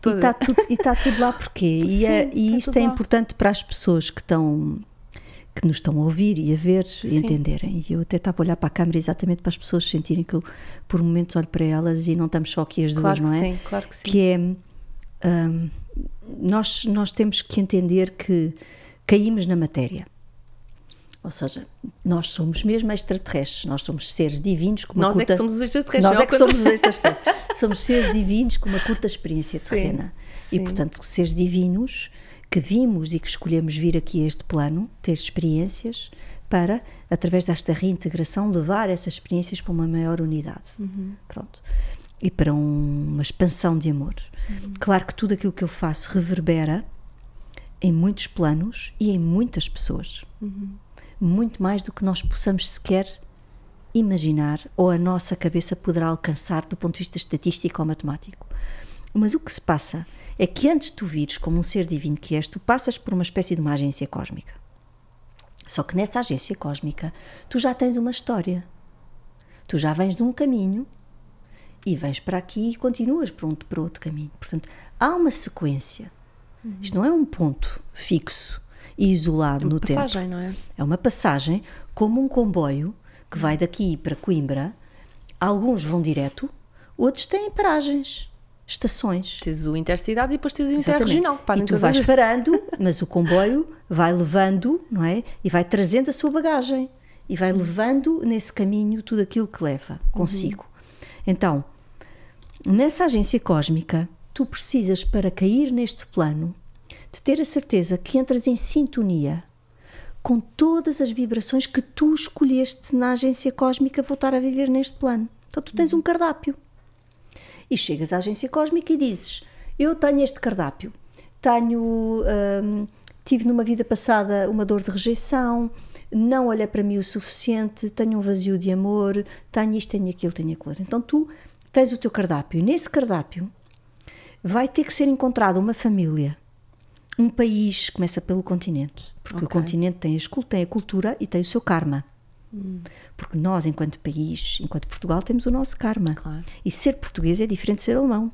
e está tudo, e tá tudo lá porquê? Sim, [laughs] e, é, e tá isto é lá. importante para as pessoas que estão que nos estão a ouvir e a ver Sim. e entenderem. E eu até estava a olhar para a câmera exatamente para as pessoas sentirem que eu, por momentos, olho para elas e não estamos só aqui as duas, claro não é? Sim, claro que sim. Que é. Um, nós, nós temos que entender que caímos na matéria. Ou seja, nós somos mesmo extraterrestres, nós somos seres divinos com uma nós curta... é que somos os extraterrestres. Nós é que somos os extraterrestres. somos seres divinos com uma curta experiência terrena. Sim. E, portanto, seres divinos que vimos e que escolhemos vir aqui a este plano, ter experiências, para, através desta reintegração, levar essas experiências para uma maior unidade. Uhum. Pronto. E para um, uma expansão de amor. Uhum. Claro que tudo aquilo que eu faço reverbera em muitos planos e em muitas pessoas. Uhum. Muito mais do que nós possamos sequer imaginar ou a nossa cabeça poderá alcançar do ponto de vista estatístico ou matemático. Mas o que se passa é que antes de tu vires como um ser divino que és, tu passas por uma espécie de uma agência cósmica. Só que nessa agência cósmica tu já tens uma história. Tu já vens de um caminho e vens para aqui e continuas para, um, para outro caminho. Portanto, há uma sequência. Uhum. Isto não é um ponto fixo e isolado é no tempo. É uma passagem, não é? É uma passagem como um comboio que vai daqui para Coimbra. Alguns vão direto, outros têm paragens estações. Tens o intercidade e depois tens o interregional. E tu vais parando, [laughs] mas o comboio vai levando, não é? E vai trazendo a sua bagagem. E vai levando nesse caminho tudo aquilo que leva consigo. Uhum. Então, nessa agência cósmica, tu precisas, para cair neste plano, de ter a certeza que entras em sintonia com todas as vibrações que tu escolheste na agência cósmica voltar a viver neste plano. Então, tu tens um cardápio e chegas à agência cósmica e dizes: Eu tenho este cardápio, tenho. Hum, tive numa vida passada uma dor de rejeição, não olha para mim o suficiente, tenho um vazio de amor, tenho isto, tenho aquilo, tenho aquilo. Então tu tens o teu cardápio e nesse cardápio vai ter que ser encontrada uma família, um país, começa pelo continente, porque okay. o continente tem a, tem a cultura e tem o seu karma. Porque nós, enquanto país, enquanto Portugal, temos o nosso karma. Claro. E ser português é diferente de ser alemão.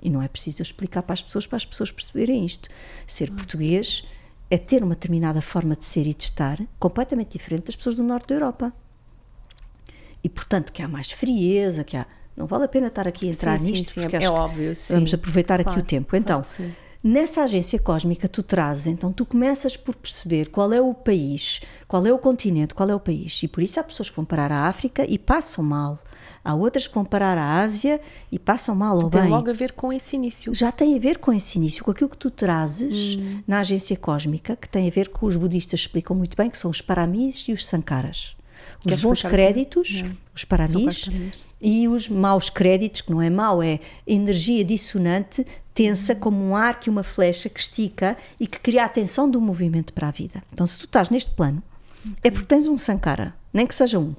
E não é preciso explicar para as pessoas, para as pessoas perceberem isto. Ser português é ter uma determinada forma de ser e de estar completamente diferente das pessoas do norte da Europa. E, portanto, que há mais frieza, que há. Não vale a pena estar aqui a entrar sim, nisto, sim, porque é, é óbvio. Sim. Vamos aproveitar claro, aqui o tempo. Então, claro, Nessa agência cósmica tu trazes, então tu começas por perceber qual é o país, qual é o continente, qual é o país. E por isso há pessoas que vão parar à África e passam mal. Há outras que vão parar à Ásia e passam mal ou bem. Tem logo a ver com esse início. Já tem a ver com esse início, com aquilo que tu trazes hum. na agência cósmica, que tem a ver com os budistas explicam muito bem, que são os paramis e os sankaras. Os Queres bons créditos, os paramis, e os maus créditos, que não é mau, é energia dissonante, tensa, como um arco e uma flecha que estica e que cria a tensão do movimento para a vida. Então, se tu estás neste plano, okay. é porque tens um Sankara, nem que seja um.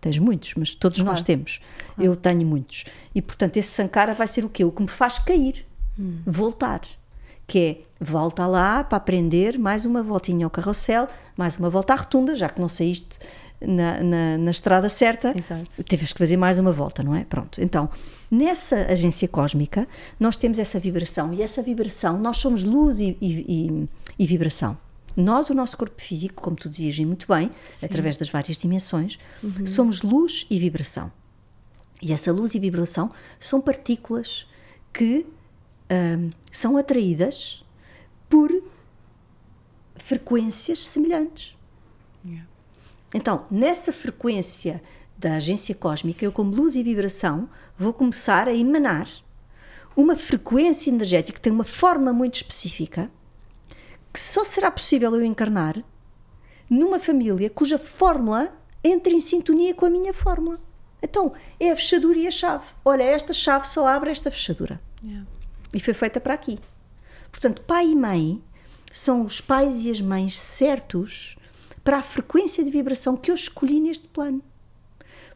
Tens muitos, mas todos claro. nós temos. Claro. Eu tenho muitos. E, portanto, esse Sankara vai ser o quê? O que me faz cair, hum. voltar. Que é, volta lá para aprender mais uma voltinha ao carrossel, mais uma volta à rotunda, já que não saíste na, na, na estrada certa, Exato. tiveste que fazer mais uma volta, não é? Pronto. Então, nessa agência cósmica, nós temos essa vibração e essa vibração, nós somos luz e, e, e, e vibração. Nós, o nosso corpo físico, como tu dizias muito bem, Sim. através das várias dimensões, uhum. somos luz e vibração. E essa luz e vibração são partículas que hum, são atraídas por frequências semelhantes. Então, nessa frequência da agência cósmica, eu, como luz e vibração, vou começar a emanar uma frequência energética que tem uma forma muito específica que só será possível eu encarnar numa família cuja fórmula entra em sintonia com a minha fórmula. Então, é a fechadura e a chave. Olha, esta chave só abre esta fechadura. Yeah. E foi feita para aqui. Portanto, pai e mãe são os pais e as mães certos para a frequência de vibração que eu escolhi neste plano.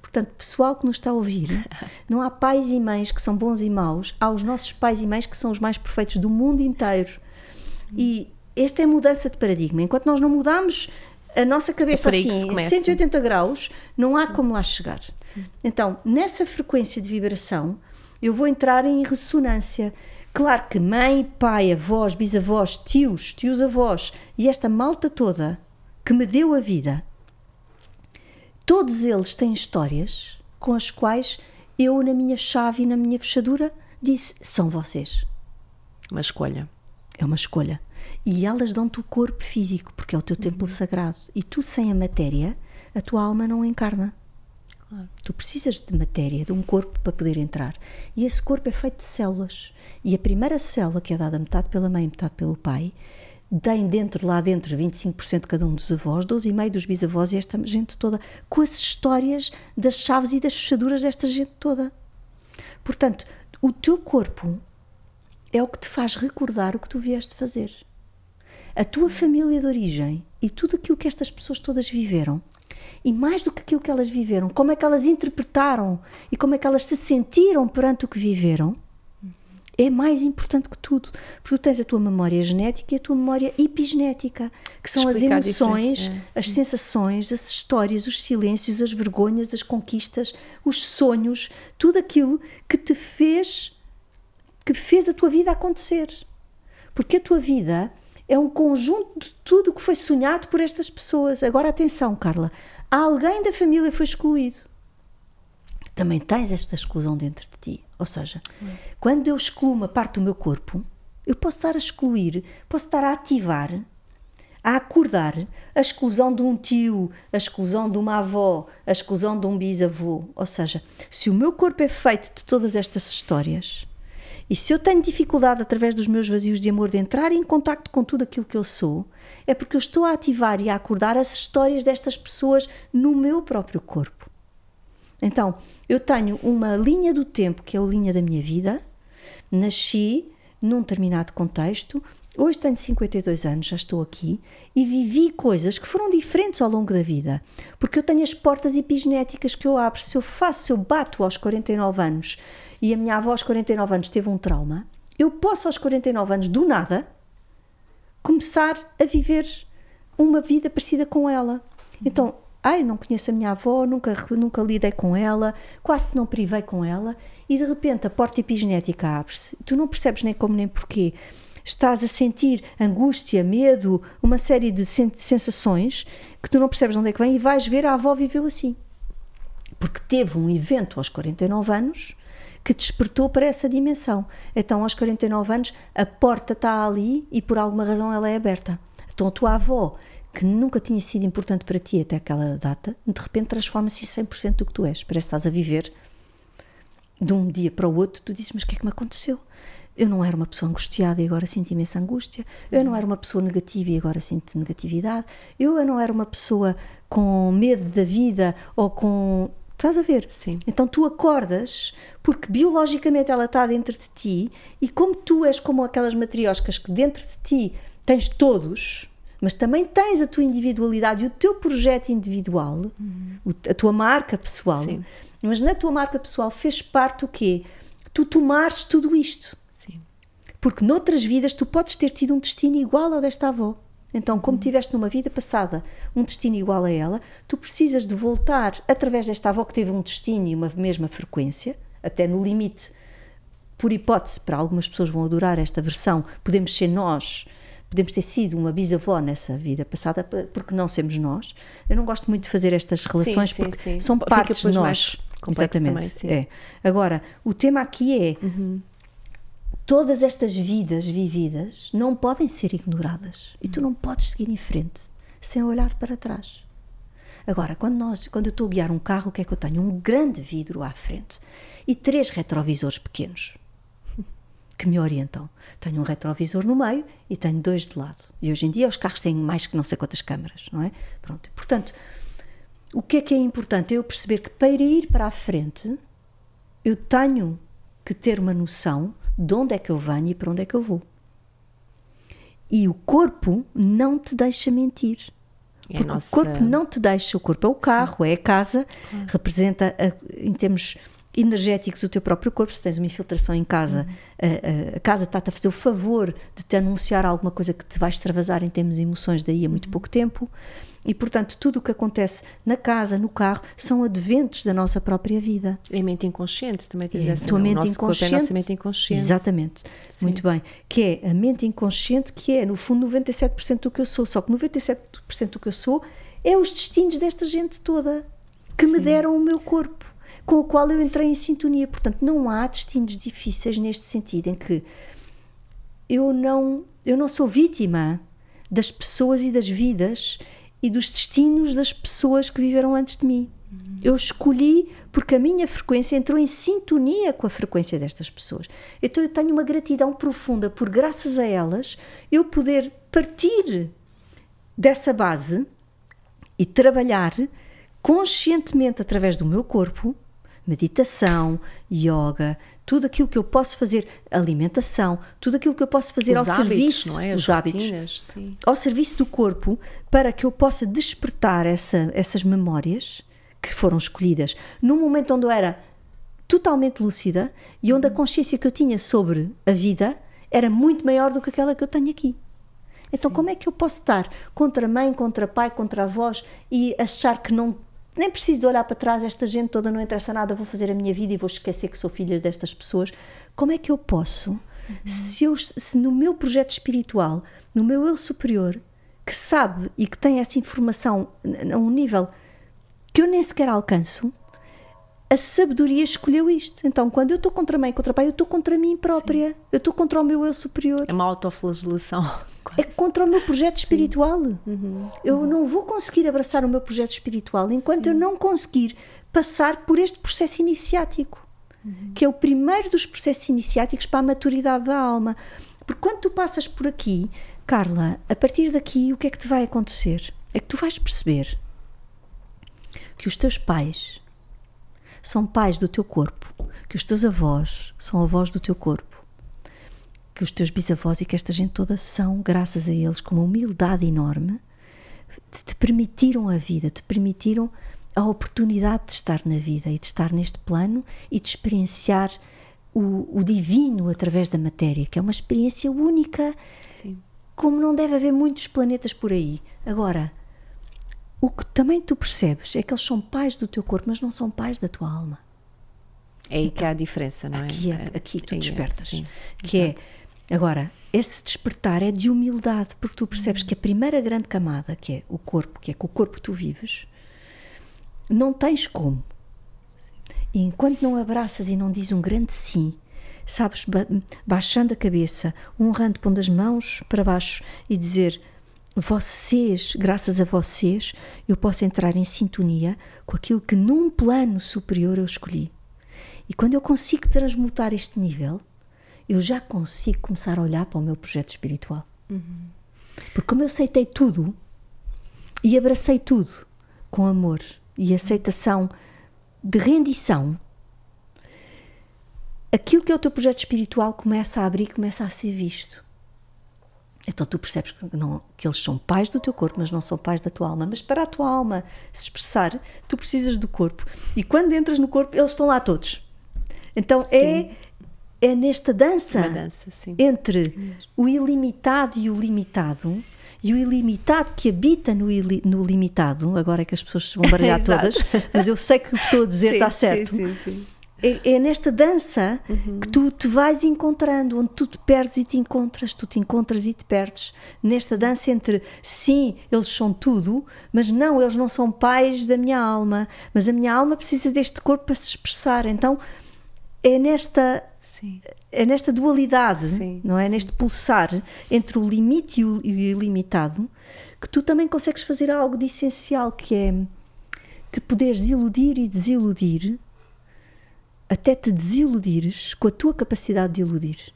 Portanto, pessoal que nos está a ouvir, [laughs] não há pais e mães que são bons e maus, há os nossos pais e mães que são os mais perfeitos do mundo inteiro. E esta é a mudança de paradigma. Enquanto nós não mudamos a nossa cabeça É assim, começa. 180 graus, não há como lá chegar. Então, nessa frequência de vibração, eu vou entrar em ressonância. Claro que mãe, pai, avós, bisavós, tios, tios-avós e esta malta toda que me deu a vida, todos eles têm histórias com as quais eu, na minha chave e na minha fechadura, disse: são vocês. Uma escolha. É uma escolha. E elas dão-te o corpo físico, porque é o teu templo sagrado. E tu, sem a matéria, a tua alma não encarna. Tu precisas de matéria, de um corpo para poder entrar. E esse corpo é feito de células. E a primeira célula, que é dada metade pela mãe e metade pelo pai, tem dentro, lá dentro, 25% de cada um dos avós, 12,5% dos bisavós e esta gente toda, com as histórias das chaves e das fechaduras desta gente toda. Portanto, o teu corpo é o que te faz recordar o que tu vieste fazer. A tua família de origem e tudo aquilo que estas pessoas todas viveram, e mais do que aquilo que elas viveram, como é que elas interpretaram e como é que elas se sentiram perante o que viveram, é mais importante que tudo. Porque tu tens a tua memória genética e a tua memória epigenética, que são Explica a as emoções, é, as sensações, as histórias, os silêncios, as vergonhas, as conquistas, os sonhos, tudo aquilo que te fez que fez a tua vida acontecer. Porque a tua vida é um conjunto de tudo o que foi sonhado por estas pessoas. Agora atenção, Carla, alguém da família foi excluído. Também tens esta exclusão dentro de ti. Ou seja, quando eu excluo uma parte do meu corpo, eu posso estar a excluir, posso estar a ativar, a acordar a exclusão de um tio, a exclusão de uma avó, a exclusão de um bisavô. Ou seja, se o meu corpo é feito de todas estas histórias, e se eu tenho dificuldade através dos meus vazios de amor de entrar em contacto com tudo aquilo que eu sou, é porque eu estou a ativar e a acordar as histórias destas pessoas no meu próprio corpo. Então, eu tenho uma linha do tempo que é a linha da minha vida. Nasci num determinado contexto. Hoje tenho 52 anos, já estou aqui e vivi coisas que foram diferentes ao longo da vida, porque eu tenho as portas epigenéticas que eu abro. Se eu faço, se eu bato aos 49 anos e a minha avó aos 49 anos teve um trauma, eu posso aos 49 anos, do nada, começar a viver uma vida parecida com ela. Então, ai, não conheço a minha avó, nunca, nunca lidei com ela, quase que não privei com ela, e de repente a porta epigenética abre-se. Tu não percebes nem como nem porquê. Estás a sentir angústia, medo, uma série de sen- sensações que tu não percebes de onde é que vem e vais ver a avó viveu assim. Porque teve um evento aos 49 anos que despertou para essa dimensão. Então, aos 49 anos, a porta está ali e por alguma razão ela é aberta. Então, a tua avó, que nunca tinha sido importante para ti até aquela data, de repente transforma-se em 100% do que tu és. Parece que estás a viver de um dia para o outro. Tu dizes, mas o que é que me aconteceu? Eu não era uma pessoa angustiada e agora sinto imensa angústia. Eu não era uma pessoa negativa e agora sinto negatividade. Eu não era uma pessoa com medo da vida ou com. Estás a ver? Sim. Então tu acordas porque biologicamente ela está dentro de ti e como tu és como aquelas matrioscas que dentro de ti tens todos, mas também tens a tua individualidade e o teu projeto individual, o- a tua marca pessoal. Sim. Mas na tua marca pessoal fez parte o quê? Tu tomares tudo isto. Sim. Porque noutras vidas tu podes ter tido um destino igual ao desta avó. Então, como tiveste numa vida passada um destino igual a ela, tu precisas de voltar através desta avó que teve um destino e uma mesma frequência, até no limite, por hipótese, para algumas pessoas vão adorar esta versão, podemos ser nós, podemos ter sido uma bisavó nessa vida passada, porque não somos nós. Eu não gosto muito de fazer estas relações sim, porque sim. são Fica partes de nós. Exatamente. também, sim. É. Agora, o tema aqui é todas estas vidas vividas não podem ser ignoradas e tu não podes seguir em frente sem olhar para trás. Agora, quando, nós, quando eu estou a guiar um carro, o que é que eu tenho? Um grande vidro à frente e três retrovisores pequenos que me orientam. Tenho um retrovisor no meio e tenho dois de lado. E hoje em dia os carros têm mais que não sei quantas câmaras, não é? Pronto. Portanto, o que é que é importante? É eu perceber que para ir para a frente, eu tenho que ter uma noção de onde é que eu venho e para onde é que eu vou. E o corpo não te deixa mentir. É Porque nossa- o corpo não te deixa, o corpo é o carro, é a casa, representa a- em termos energéticos o teu próprio corpo. Se tens uma infiltração em casa, a, a- a casa está-te a fazer o favor de te anunciar alguma coisa que te vai extravasar em termos de emoções daí a muito pouco tempo. E portanto, tudo o que acontece na casa, no carro, são adventos da nossa própria vida. É a mente inconsciente, também diz É, essa. a tua não? mente inconsciente. é a nossa mente inconsciente. Exatamente. Sim. Muito bem. Que é a mente inconsciente, que é, no fundo, 97% do que eu sou. Só que 97% do que eu sou é os destinos desta gente toda que me deram o meu corpo, com o qual eu entrei em sintonia. Portanto, não há destinos difíceis neste sentido, em que eu não, eu não sou vítima das pessoas e das vidas e dos destinos das pessoas que viveram antes de mim. Eu escolhi porque a minha frequência entrou em sintonia com a frequência destas pessoas. Então eu tenho uma gratidão profunda por, graças a elas, eu poder partir dessa base e trabalhar conscientemente através do meu corpo, meditação, yoga, tudo aquilo que eu posso fazer, alimentação, tudo aquilo que eu posso fazer Os ao hábitos, serviço, é? Os hábitos, rotinas, sim. ao serviço do corpo, para que eu possa despertar essa- essas memórias que foram escolhidas num momento onde eu era totalmente lúcida e onde a consciência que eu tinha sobre a vida era muito maior do que aquela que eu tenho aqui. Então, como é que eu posso estar contra mãe, contra pai, contra avós e achar que não nem preciso de olhar para trás, esta gente toda não interessa nada, vou fazer a minha vida e vou esquecer que sou filha destas pessoas? Como é que eu posso, se, eu, se no meu projeto espiritual, no meu eu superior, que sabe e que tem essa informação a um nível que eu nem sequer alcanço, a sabedoria escolheu isto. Então, quando eu estou contra a mãe, contra o pai, eu estou contra mim própria. Eu estou contra o meu eu superior. É uma autoflagelação. [laughs] É contra o meu projeto espiritual. Uhum. Eu não vou conseguir abraçar o meu projeto espiritual enquanto eu não conseguir passar por este processo iniciático, Uhum. que é o primeiro dos processos iniciáticos para a maturidade da alma. Porque quando tu passas por aqui, Carla, a partir daqui, o que é que te vai acontecer? É que tu vais perceber que os teus pais são pais do teu corpo, que os teus avós são avós do teu corpo, que os teus bisavós e que esta gente toda são, graças a eles, com uma humildade enorme, te, permitiram a vida, te permitiram a oportunidade de estar na vida e de estar neste plano e de experienciar o, o divino através da matéria, que é uma experiência única, Sim. como não deve haver muitos planetas por aí. Agora, o que também tu percebes é que eles são pais do teu corpo, mas não são pais da tua alma. É aí que há a diferença, não é? Aqui, é, aqui tu é, despertas. sim, que exato. é, agora, esse despertar é de humildade, porque tu Uhum. percebes que a primeira grande camada, que é o corpo, que é com o corpo que tu vives, não tens como. E enquanto não abraças e não dizes um grande sim, sabes, ba- baixando a cabeça, honrando, pondo as mãos para baixo e dizer vocês, graças a vocês, eu posso entrar em sintonia com aquilo que num plano superior eu escolhi. E quando eu consigo transmutar este nível, eu já consigo começar a olhar para o meu projeto espiritual. Porque como eu aceitei tudo e abracei tudo com amor e aceitação de rendição, aquilo que é o teu projeto espiritual começa a abrir, começa a ser visto. Então tu percebes que, não, que eles são pais do teu corpo, mas não são pais da tua alma. Mas para a tua alma se expressar, tu precisas do corpo. E quando entras no corpo, eles estão lá todos. Então é, é nesta dança, dança, sim. entre o ilimitado e o limitado, e o ilimitado que habita no, ili- no limitado, agora é que as pessoas se vão baralhar [laughs] todas, mas eu sei que o que estou a dizer Sim, está sim, certo. Sim, sim. É, é nesta dança que tu te vais encontrando, onde tu te perdes e te encontras, tu te encontras e te perdes. Nesta dança entre sim, eles são tudo, mas não, eles não são pais da minha alma, mas a minha alma precisa deste corpo para se expressar. Então é nesta Sim. é nesta dualidade, Sim, não é? Neste pulsar entre o limite e o, e o ilimitado, que tu também consegues fazer algo de essencial, que é te poderes iludir e desiludir, até te desiludires com a tua capacidade de iludir.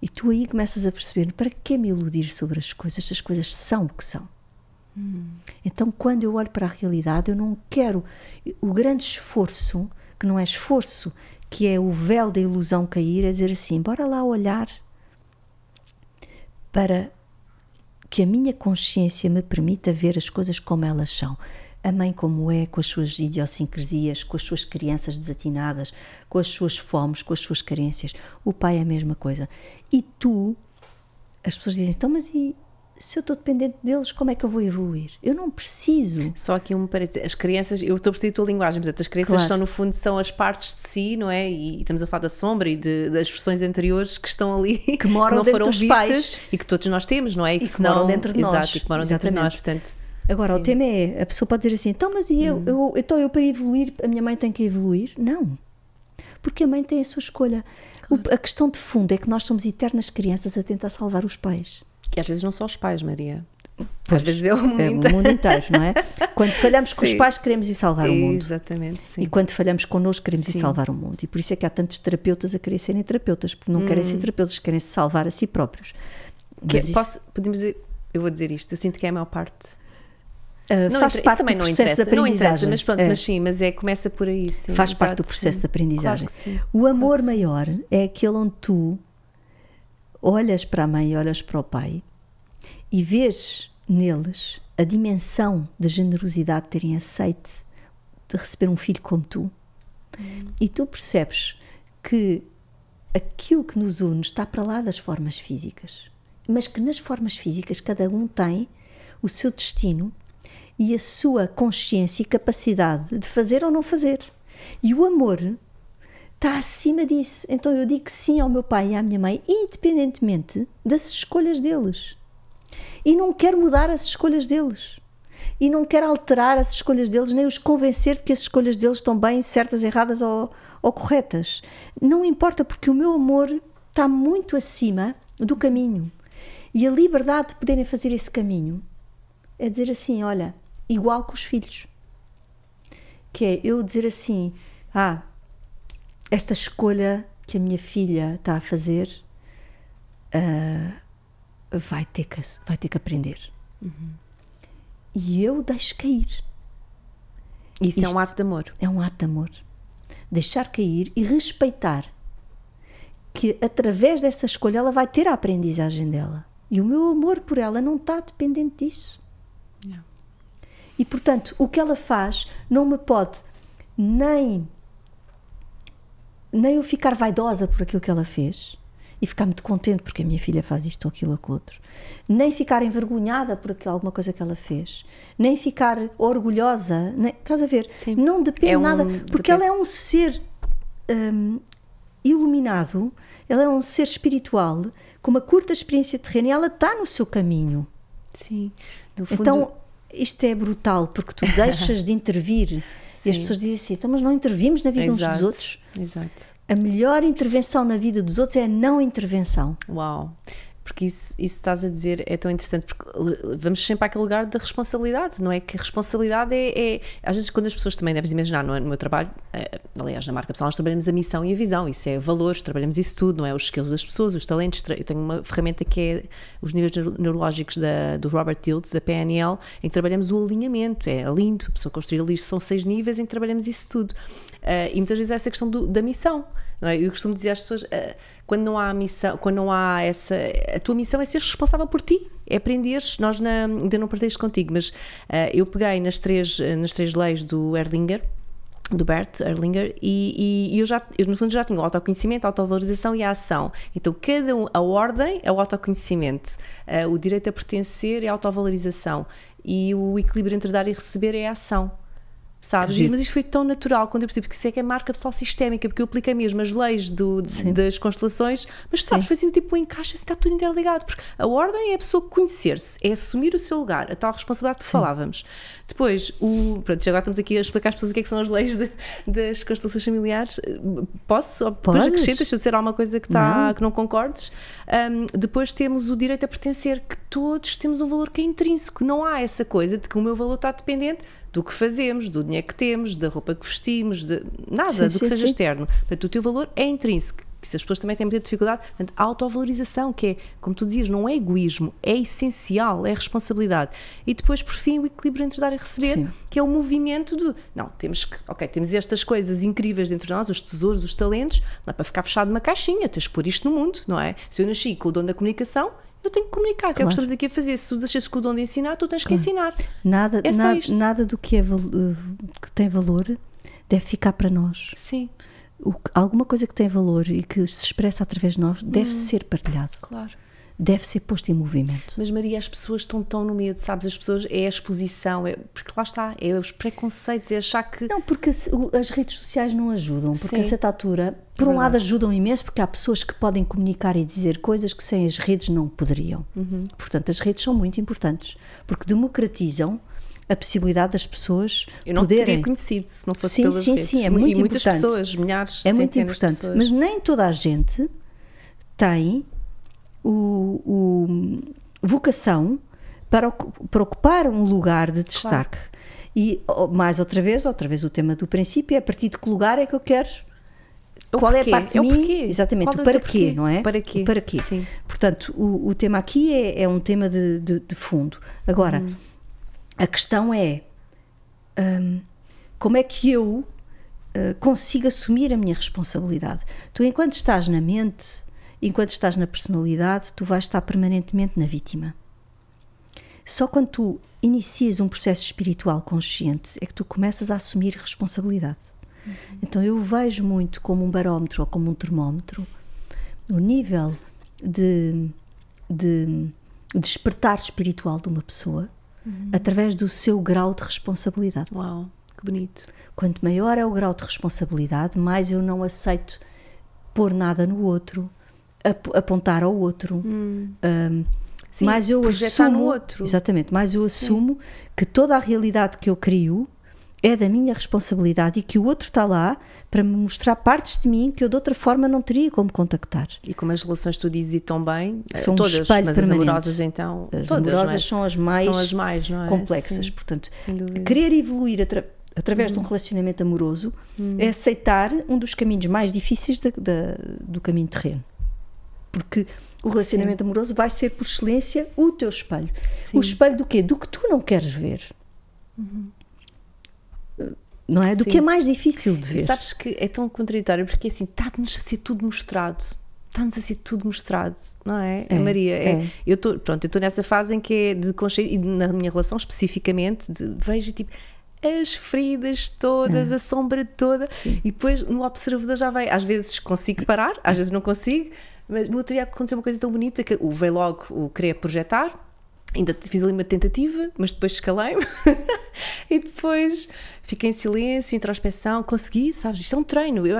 E tu aí começas a perceber para que me iludir sobre as coisas, as coisas são o que são. Então, quando eu olho para a realidade, eu não quero o grande esforço, que não é esforço, que é o véu da ilusão cair, é dizer assim: bora lá olhar para que a minha consciência me permita ver as coisas como elas são. A mãe como é, com as suas idiosincrasias, com as suas crianças desatinadas, com as suas fomes, com as suas carências. O pai é a mesma coisa. E tu, as pessoas dizem, então, mas e se eu estou dependente deles, como é que eu vou evoluir? Eu não preciso. Só aqui um parênteses. As crianças, eu estou a perceber a tua linguagem, portanto, as crianças Claro. são, no fundo, são as partes de si, não é? E, estamos a falar da sombra e de- das versões anteriores que estão ali, que, moram [laughs] não dentro foram dos vistas pais. e que todos nós temos, não é? que senão- moram dentro de nós. Exato, e que moram dentro de nós, Exatamente. portanto. Agora, sim. o tema é: a pessoa pode dizer assim, então, mas e eu, eu, então eu para evoluir, a minha mãe tem que evoluir? Não. Porque a mãe tem a sua escolha. O- a questão de fundo é que nós somos eternas crianças a tentar salvar os pais. Que às vezes não são os pais, Maria. Pois, às vezes é o mundo É o mundo inteiro, não é? [laughs] Quando falhamos com os Sim. pais, queremos ir salvar o mundo. Exatamente, sim. E quando falhamos connosco, queremos ir Sim. salvar o mundo. E por isso é que há tantos terapeutas a querer serem terapeutas, porque não querem Hum. ser terapeutas, querem se salvar a si próprios. Que- isso, posso- podemos dizer, eu vou dizer isto, eu sinto que é a maior parte. Ah, Não faz parte também do não processo interessa, de não aprendizagem. interessa, mas pronto, É. mas sim, mas é, começa por aí, sim. faz parte exato, do processo sim. de aprendizagem. Claro. O amor Claro maior é aquele onde tu olhas para a mãe, olhas para o pai e vês neles a dimensão da generosidade de terem aceite de receber um filho como tu. E tu percebes que aquilo que nos une está para lá das formas físicas, mas que nas formas físicas cada um tem o seu destino e a sua consciência e capacidade de fazer ou não fazer. E o amor está acima disso. Então eu digo sim ao meu pai e à minha mãe, independentemente das escolhas deles. E não quero mudar as escolhas deles. E não quero alterar as escolhas deles, nem os convencer de que as escolhas deles estão bem, certas, erradas ou, ou corretas. Não importa, porque o meu amor está muito acima do caminho. E a liberdade de poderem fazer esse caminho é dizer assim: olha, igual com os filhos. Que é eu dizer assim: ah, esta escolha que a minha filha está a fazer ah, vai, ter que, vai ter que aprender. E eu deixo cair. Isso é Isto- um ato de amor. É um ato de amor. Deixar cair e respeitar que através dessa escolha ela vai ter a aprendizagem dela. E o meu amor por ela não está dependente disso. E portanto, o que ela faz não me pode nem nem eu ficar vaidosa por aquilo que ela fez e ficar muito contente porque a minha filha faz isto ou aquilo ou aquilo outro, nem ficar envergonhada por aquilo- alguma coisa que ela fez, nem ficar orgulhosa, nem, estás a ver? Sim. Não depende É um nada, porque desapego. ela é um ser hum, iluminado, ela é um ser espiritual com uma curta experiência terrena e ela está no seu caminho. Sim. No fundo, Então, isto é brutal, porque tu [laughs] deixas de intervir e as pessoas dizem assim: então, mas não intervimos na vida uns dos Exato. outros. Exato. A melhor intervenção na vida dos outros é a não intervenção. Uau! Porque isso, isso estás a dizer é tão interessante, porque l- vamos sempre àquele lugar da responsabilidade, não é? Que a responsabilidade é, é- Às vezes, quando as pessoas também deves imaginar no, no meu trabalho, eh, aliás, na marca pessoal, nós trabalhamos a missão e a visão, isso é valores, trabalhamos isso tudo, não é? Os skills das pessoas, os talentos. Eu tenho uma ferramenta que é os níveis neuro- neurológicos da, do Robert Tildes, da PNL, em que trabalhamos o alinhamento. É lindo, a pessoa construir ali, são seis níveis em que trabalhamos isso tudo. Eh, e muitas vezes é essa questão do- da missão. Não é? Eu costumo dizer às pessoas, eh, quando não há missão, quando não há essa, a tua missão é ser responsável por ti, é aprenderes, nós na, ainda não partilhei isto contigo, mas eh, eu peguei nas três, eh, nas três leis do Erlinger, do Bert Erlinger, e, e eu já, eu no fundo já tinha o autoconhecimento, a autovalorização e a ação. Então, cada um, a ordem é o autoconhecimento, eh, o direito a pertencer é a autovalorização, e o equilíbrio entre dar e receber é a ação. Sabes? Giro. Mas isto foi tão natural quando eu percebi que isso é que é marca pessoal sistémica, porque eu apliquei mesmo as leis do, Sim. das constelações, mas sabes, Sim. foi assim tipo um encaixe, assim, está tudo interligado, porque a ordem é a pessoa conhecer-se, é assumir o seu lugar, a tal responsabilidade que falávamos. Depois, o, pronto, já agora estamos aqui a explicar às pessoas o que é que são as leis de- das constelações familiares. Posso? Depois Podes. acrescentas, se eu disser alguma coisa que, está, Não. que não concordes. Um, depois temos o direito a pertencer, que todos temos um valor que é intrínseco. Não há essa coisa de que o meu valor está dependente do que fazemos, do dinheiro que temos, da roupa que vestimos, de nada, Sim, do que sim, seja sim. externo. Portanto, o teu valor é intrínseco. Que se as pessoas também têm muita dificuldade, portanto, a autovalorização, que é, como tu dizias, não é egoísmo, é essencial, é responsabilidade. E depois, por fim, o equilíbrio entre dar e receber, que é o movimento de, não, temos que, ok, temos estas coisas incríveis dentro de nós, os tesouros, os talentos, não é para ficar fechado numa caixinha, tens de pôr isto no mundo, não é? Se eu nasci com o dom da comunicação, eu tenho que comunicar, que é o que Claro. estamos aqui a fazer. Se tu nasces com o dom de ensinar, tu tens que ensinar. Nada, É nada, nada do que, é, eh, que tem valor deve ficar para nós. Sim, O que- alguma coisa que tem valor e que se expressa através de nós deve Hum. ser partilhado, claro. Deve ser posto em movimento. Mas Maria, as pessoas estão tão no medo, sabes? As pessoas, é a exposição, é, porque lá está, é os preconceitos, é achar que. Não, porque as redes sociais não ajudam, porque Sim. a certa altura, por um verdade. lado ajudam imenso, porque há pessoas que podem comunicar e dizer coisas que sem as redes não poderiam. Uhum. Portanto, as redes são muito importantes, porque democratizam a possibilidade das pessoas Eu não poderem... teria conhecido se não fosse Sim, pelas sim, redes. sim, é E muito muitas importante. pessoas, milhares, É muito importante, mas nem toda a gente tem o, o- vocação para, para ocupar um lugar de destaque. E oh, mais outra vez, outra vez o tema do princípio é a partir de que lugar é que eu quero O qual é porquê, a parte de é mim? porquê. Exatamente, Qual é o para teu quê, porquê? não é? Para quê? O para quê. Sim. Portanto, o, o tema aqui é, é um tema de, de- de fundo. Agora, Uhum. a questão é hum, como é que eu uh, consigo assumir a minha responsabilidade? Tu, enquanto estás na mente, enquanto estás na personalidade, tu vais estar permanentemente na vítima. Só quando tu inicias um processo espiritual consciente é que tu começas a assumir responsabilidade. Então eu vejo muito como um barómetro ou como um termómetro o nível de, de despertar espiritual de uma pessoa através do seu grau de responsabilidade. Uau, que bonito. Quanto maior é o grau de responsabilidade, mais eu não aceito pôr nada no outro, ap- apontar ao outro. Hum. hum, Sim, mais eu assumo. Exatamente, mais eu Sim. assumo que toda a realidade que eu crio é da minha responsabilidade e que o outro está lá para me mostrar partes de mim que eu de outra forma não teria como contactar. E como as relações tu dizes e tão bem, eh, São um todas, espelho mas as permanente. amorosas então, As todas, amorosas não é? são as mais São as mais, é? complexas. Sim, Portanto, querer evoluir atra- através Hum. de um relacionamento amoroso é aceitar um dos caminhos mais difíceis da- da- do caminho terreno. Porque o relacionamento amoroso vai ser, por excelência, o teu espelho. Sim. O espelho do quê? Do que tu não queres ver. Não é? Do Sim. que é mais difícil de ver. sabes que é tão contraditório porque assim, está-nos a ser tudo mostrado. Está-nos a ser tudo mostrado, não é? É, Maria, é. é. eu estou, pronto, eu estou nessa fase em que é de consciência, e na minha relação especificamente, de, vejo tipo as feridas todas, a sombra toda, É. Sim. e depois no observador já vai. Às vezes consigo parar, às vezes não consigo, mas no outro dia aconteceu uma coisa tão bonita que o veio logo o querer projetar. Ainda fiz ali uma tentativa, mas depois escalei-me [laughs] e depois fiquei em silêncio, introspeção, consegui, sabes? Isto é um treino. Eu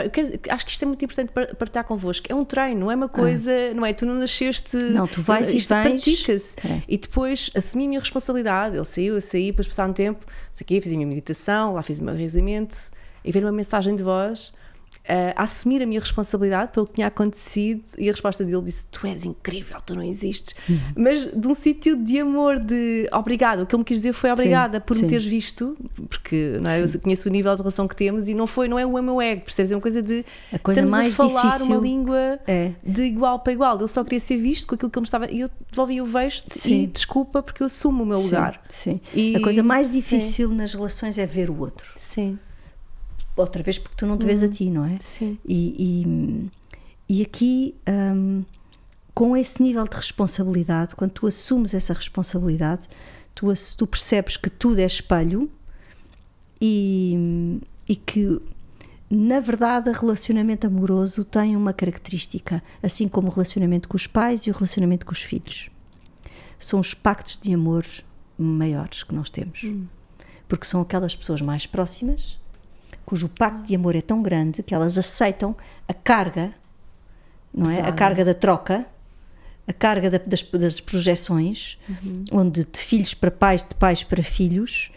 acho que isto é muito importante par- partilhar convosco. É um treino, não é uma coisa, não é? Tu não nasceste. Não, tu vais e isto pratica-se. É. E depois assumi a minha responsabilidade. Ele saiu, eu saí, depois passar um tempo, isso aqui, fiz a minha meditação, lá fiz o meu rezamento e ver uma mensagem de voz. A assumir a minha responsabilidade pelo que tinha acontecido e a resposta dele disse: Tu és incrível, tu não existes. Uhum. Mas de um sítio de amor, de obrigado. O que ele me quis dizer foi obrigada por sim. me teres visto, porque não é? eu conheço o nível de relação que temos e não foi, não é o meu ego, percebes? É uma coisa de A coisa estamos mais a falar difícil uma língua é. de igual para igual. Ele só queria ser visto com aquilo que ele me estava. E eu devolvi o vejo-te e Sim. desculpa porque eu assumo o meu Sim, lugar. Sim. E- a coisa mais sim. difícil nas relações é ver o outro. Sim, Outra vez porque tu não te vês a ti, não é? sim. E, e, e aqui, hum, com esse nível de responsabilidade, quando tu assumes essa responsabilidade, tu, tu percebes que tudo é espelho e, e que, na verdade, o relacionamento amoroso tem uma característica, assim como o relacionamento com os pais e o relacionamento com os filhos. São os pactos de amor maiores que nós temos. porque são aquelas pessoas mais próximas, cujo pacto de amor é tão grande que elas aceitam a carga, não é? A carga da troca, a carga da- das, das projeções, onde de filhos para pais, de pais para filhos,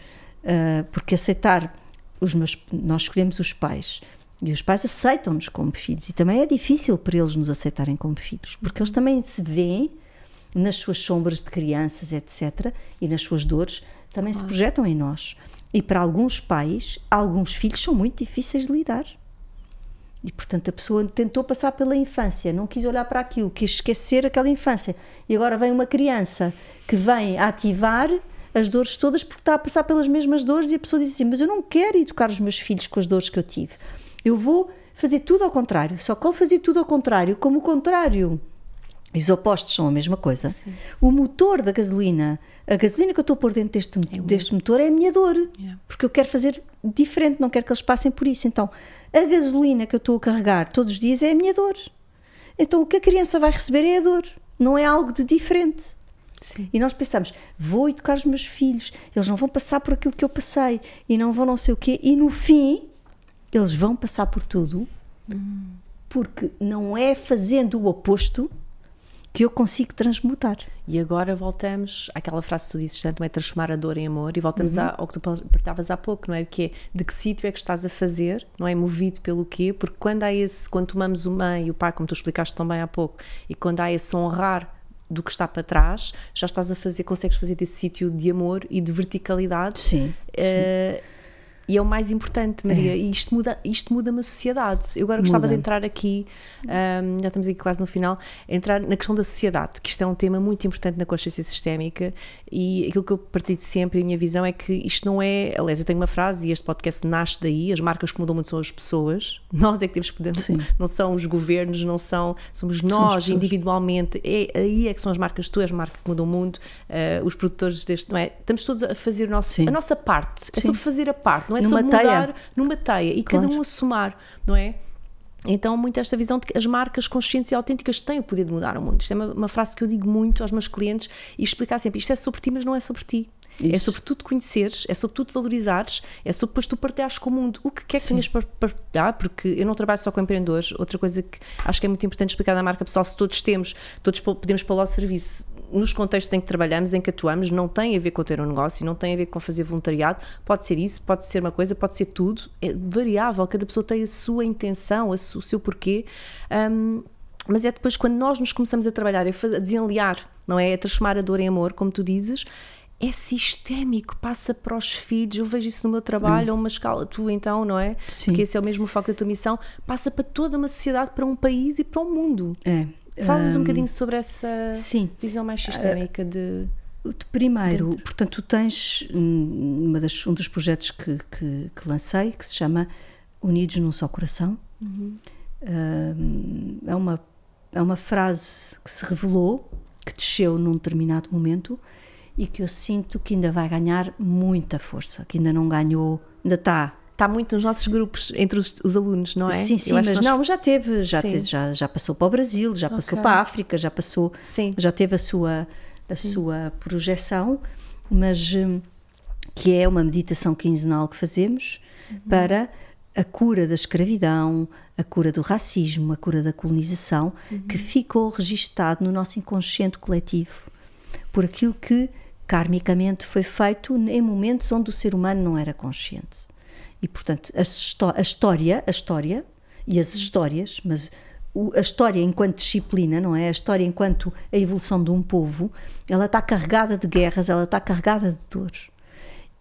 ah, porque aceitar os meus, nós escolhemos os pais. E os pais aceitam-nos como filhos, e também é difícil para eles nos aceitarem como filhos, porque eles também se veem nas suas sombras de crianças, etc., e nas suas dores, também se projetam em nós. E para alguns pais, alguns filhos são muito difíceis de lidar. E portanto a pessoa tentou passar pela infância, não quis olhar para aquilo, quis esquecer aquela infância. E agora vem uma criança que vem ativar as dores todas porque está a passar pelas mesmas dores e a pessoa diz assim: Mas eu não quero educar os meus filhos com as dores que eu tive. Eu vou fazer tudo ao contrário. Só que ao fazer tudo ao contrário, como o contrário e os opostos são a mesma coisa. O motor da gasolina, a gasolina que eu estou a pôr dentro deste, deste motor é a minha dor. Yeah. Porque eu quero fazer diferente, não quero que eles passem por isso. Então, a gasolina que eu estou a carregar todos os dias é a minha dor. Então, o que a criança vai receber é a dor, não é algo de diferente. Sim. E nós pensamos, vou educar os meus filhos, eles não vão passar por aquilo que eu passei e não vão não sei o quê, e no fim eles vão passar por tudo, porque não é fazendo o oposto que eu consigo transmutar. E agora voltamos àquela frase que tu dizes tanto, é transformar a dor em amor, e voltamos Uhum. ao que tu partilhavas há pouco, não é? Que é de que sítio é que estás a fazer, não é? Movido pelo quê? Porque quando há esse, quando tomamos o mãe e o pai, como tu explicaste tão bem há pouco, e quando há esse honrar do que está para trás, já estás a fazer, consegues fazer desse sítio de amor e de verticalidade. Sim. Eh, e é o mais importante, Maria. E isto muda, isto muda uma sociedade. Eu agora gostava Muda. de entrar aqui, ahm, já estamos aqui quase no final, entrar na questão da sociedade, que isto é um tema muito importante na consciência sistémica e aquilo que eu partilho sempre, a minha visão é que isto não é. Aliás, eu tenho uma frase e este podcast nasce daí: as marcas que mudam muito são as pessoas. [laughs] Nós é que temos poder, Sim. não são os governos, não são. Somos nós pessoas. individualmente. É, aí é que são as marcas, tu és a marca que muda o mundo, ah, os produtores deste, não é? Estamos todos a fazer o nosso, a nossa parte. É Sim. sobre fazer a parte, não é Numa teia. mudar numa teia e cada Claro. um a somar, não é? Então, muito esta visão de que as marcas conscientes e autênticas têm o poder de mudar o mundo. Isto é uma, uma frase que eu digo muito aos meus clientes e explicar sempre: isto é sobre ti, mas não é sobre ti. É Isso. sobre tu te conheceres, é sobre tu te valorizares, é sobre depois tu partilhares com o mundo o que quer que tenhas para partilhar, porque eu não trabalho só com empreendedores. Outra coisa que acho que é muito importante explicar na marca pessoal, se todos temos, todos po- podemos pôr lá o serviço nos contextos em que trabalhamos, em que atuamos, não tem a ver com ter um negócio, não tem a ver com fazer voluntariado, pode ser isso, pode ser uma coisa, pode ser tudo, é variável, cada pessoa tem a sua intenção, o seu porquê. Hum, mas é depois quando nós nos começamos a trabalhar, a desenliar, não é? A transformar a dor em amor, como tu dizes, é sistémico, passa para os filhos. Eu vejo isso no meu trabalho, a uma escala, tu então, não é? Sim. Porque esse é o mesmo foco da tua missão, passa para toda uma sociedade, para um país e para o mundo. É. Fala-nos um Hum, bocadinho sobre essa Sim. visão mais sistémica de. Primeiro, portanto, tu tens uma das, um dos projetos que, que, que lancei que se chama Unidos num Só Coração. Hum, é, uma, é uma frase que se revelou, que desceu num determinado momento e que eu sinto que ainda vai ganhar muita força, que ainda não ganhou, ainda está. Está muito nos nossos grupos, entre os, os alunos, não é? Sim, sim, mas nós- não, já teve, já, teve- já, já passou para o Brasil, já passou Ok. para a África, já passou, Sim. já teve a sua, a sua projeção, mas hum, que é uma meditação quinzenal que fazemos para a cura da escravidão, a cura do racismo, a cura da colonização, que ficou registado no nosso inconsciente coletivo por aquilo que karmicamente foi feito em momentos onde o ser humano não era consciente. E portanto, a, a história, a história e as histórias, mas a história enquanto disciplina, não é? A história enquanto a evolução de um povo, ela está carregada de guerras, ela está carregada de dores.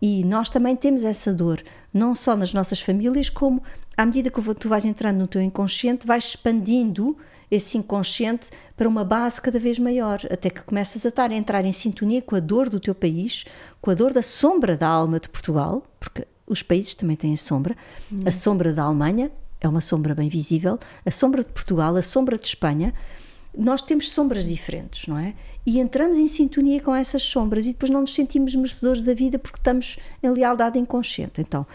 E nós também temos essa dor, não só nas nossas famílias, como à medida que tu vais entrando no teu inconsciente, vais expandindo esse inconsciente para uma base cada vez maior, até que começas a, estar, a entrar em sintonia com a dor do teu país, com a dor da sombra da alma de Portugal, porque os países também têm a sombra, a sombra da Alemanha é uma sombra bem visível, a sombra de Portugal, a sombra de Espanha, nós temos sombras diferentes, não é? E entramos em sintonia com essas sombras e depois não nos sentimos merecedores da vida porque estamos em lealdade inconsciente. Então,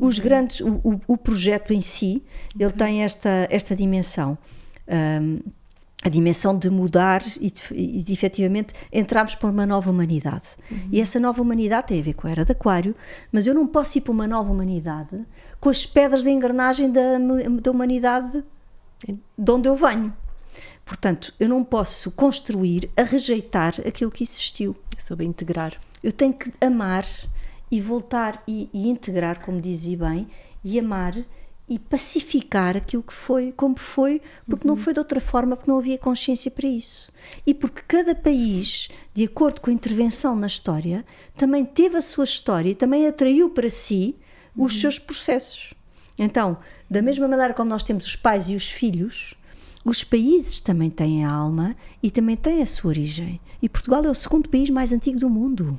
os grandes, o, o- o projeto em si, ele tem esta, esta dimensão. Hum, a dimensão de mudar e de, e de efetivamente entrarmos para uma nova humanidade. Uhum. E essa nova humanidade tem a ver com a era de Aquário, mas eu não posso ir para uma nova humanidade com as pedras de engrenagem da, da humanidade de onde eu venho. Portanto, eu não posso construir a rejeitar aquilo que existiu. É sobre integrar. Eu tenho que amar e voltar e, e integrar, como dizia bem, e amar e pacificar aquilo que foi, como foi, porque uhum. não foi de outra forma, porque não havia consciência para isso. E porque cada país, de acordo com a intervenção na história, também teve a sua história e também atraiu para si os uhum. seus processos. Então, da mesma maneira como nós temos os pais e os filhos, os países também têm a alma e também têm a sua origem. E Portugal é o segundo país mais antigo do mundo.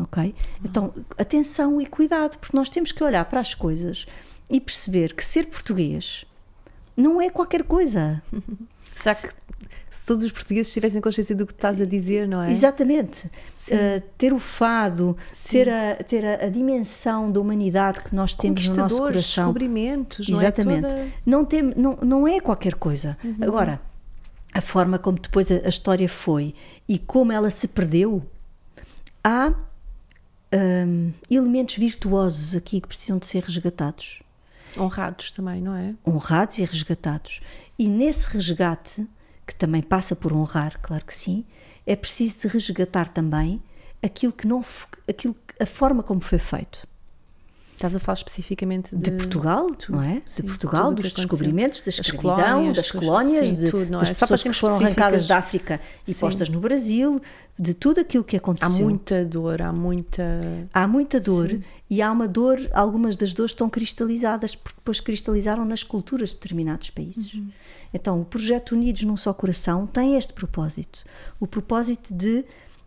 Ok? Então, atenção e cuidado, porque nós temos que olhar para as coisas e perceber que ser português não é qualquer coisa. [laughs] Será que se todos os portugueses tivessem consciência do que estás a dizer, não é? Exatamente. Uh, ter o fado, Sim. ter, a, ter a, a, dimensão da humanidade que nós temos no nosso coração. descobrimentos, não é? Exatamente. é? Toda... Não, tem, não, não é qualquer coisa. Uhum. Agora, a forma como depois a, a, história foi e como ela se perdeu, há um, elementos virtuosos aqui que precisam de ser resgatados. Honrados também, não é? Honrados e resgatados. E nesse resgate, que também passa por honrar, claro que sim, é preciso resgatar também aquilo que não aquilo a forma como foi feito. Estás a falar especificamente de, de Portugal, tudo, não é? De Portugal, dos descobrimentos, da escravidão, colónias, das colónias, sim, de, tudo, das é? pessoas que foram arrancadas da África e sim. postas no Brasil, de tudo aquilo que aconteceu. Há muita dor, há muita. Há muita dor sim. e há uma dor, algumas das dores estão cristalizadas, porque depois cristalizaram nas culturas de determinados países. Uhum. Então, o projeto Unidos num Só Coração tem este propósito: o propósito de,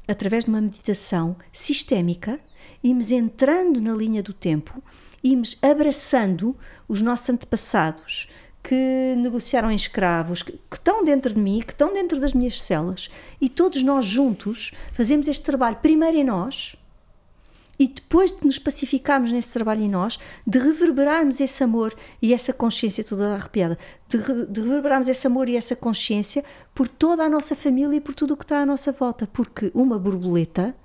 através de uma meditação sistémica, irmos entrando na linha do tempo, irmos abraçando os nossos antepassados que negociaram em escravos, que, que, estão dentro de mim, que estão dentro das minhas células, e todos nós juntos fazemos este trabalho primeiro em nós e depois de nos pacificarmos nesse trabalho em nós, de reverberarmos esse amor e essa consciência toda arrepiada, de, de reverberarmos esse amor e essa consciência por toda a nossa família e por tudo o que está à nossa volta, porque uma borboleta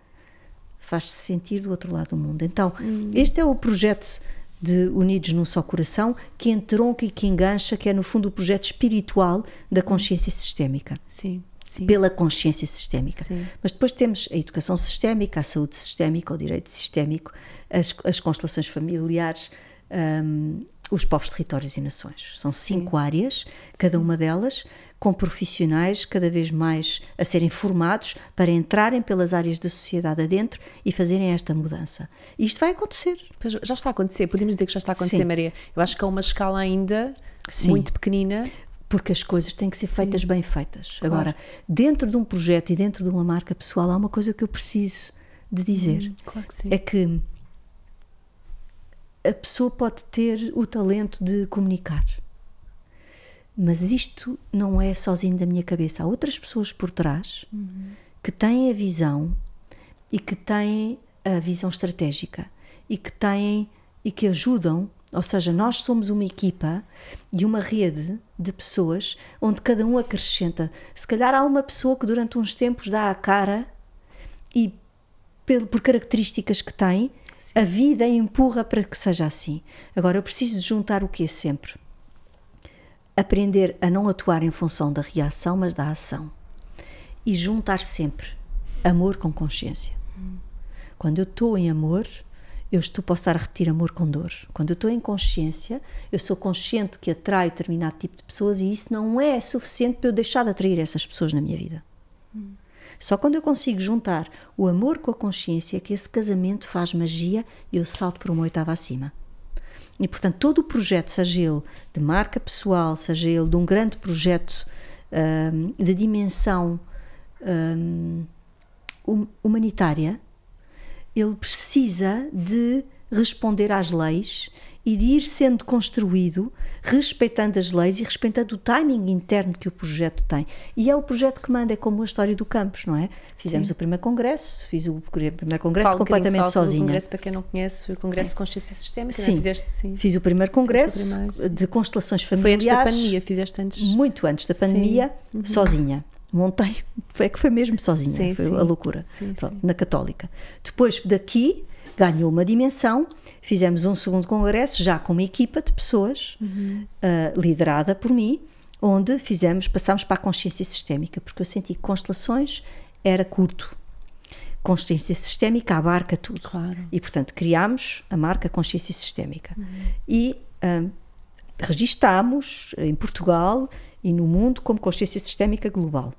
faz-se sentir do outro lado do mundo. Então, hum. este é o projeto de Unidos num Só Coração que entronca e que engancha, que é no fundo o projeto espiritual da consciência sistémica. Sim. Sim. Pela consciência sistémica. Sim. Mas depois temos a educação sistémica, a saúde sistémica, o direito sistémico, as, as constelações familiares, um, os povos, territórios e nações. São cinco áreas, cada uma delas com profissionais cada vez mais a serem formados para entrarem pelas áreas da sociedade adentro e fazerem esta mudança. E isto vai acontecer. Pois já está a acontecer, podemos dizer que já está a acontecer, Sim. Maria. Eu acho que é uma escala ainda Sim. muito pequenina. Porque as coisas têm que ser Sim. feitas bem feitas. Claro. Agora, dentro de um projeto e dentro de uma marca pessoal, há uma coisa que eu preciso de dizer. Hum, claro que é que a pessoa pode ter o talento de comunicar mas isto não é sozinho da minha cabeça. Há outras pessoas por trás uhum. que têm a visão e que têm a visão estratégica e que têm e que ajudam. Ou seja, nós somos uma equipa e uma rede de pessoas onde cada um acrescenta. Se calhar há uma pessoa que durante uns tempos dá a cara e por características que tem, Sim. a vida empurra para que seja assim. Agora eu preciso de juntar o que é sempre aprender a não atuar em função da reação, mas da ação. E juntar sempre amor com consciência. Quando eu estou em amor, eu estou, posso estar a repetir amor com dor. Quando eu estou em consciência, eu sou consciente que atraio determinado tipo de pessoas e isso não é suficiente para eu deixar de atrair essas pessoas na minha vida. Hum. Só quando eu consigo juntar o amor com a consciência que esse casamento faz magia e eu salto por uma oitava acima. E, portanto, todo o projeto, seja ele de marca pessoal, seja ele de um grande projeto um, de dimensão um, humanitária, ele precisa de responder às leis e de ir sendo construído respeitando as leis e respeitando o timing interno que o projeto tem. E é o projeto que manda, é como a história do campus, não é? Fizemos Sim. o primeiro congresso, fiz o primeiro congresso um bocadinho completamente sobre sozinha. O congresso, para quem não conhece, foi o Congresso de Consciência Sistémica, é? Sim. Fizeste, sim. Fiz o primeiro congresso primeiro, sim. de constelações Foi familiares. antes da pandemia, fizeste antes. Muito antes da Sim. Uhum. pandemia, sozinha. Montei, é que foi mesmo sozinha, Sim, foi sim. a loucura. Sim, Pronto. Na Católica. Depois daqui ganhou uma dimensão, fizemos um segundo congresso já com uma equipa de pessoas Uhum. ah, liderada por mim, onde fizemos, passámos para a consciência sistémica, porque eu senti que constelações era curto. Consciência sistémica abarca tudo. Claro. E, portanto, criámos a marca Consciência Sistémica. E hum, registámos em Portugal e no mundo como Consciência Sistémica Global.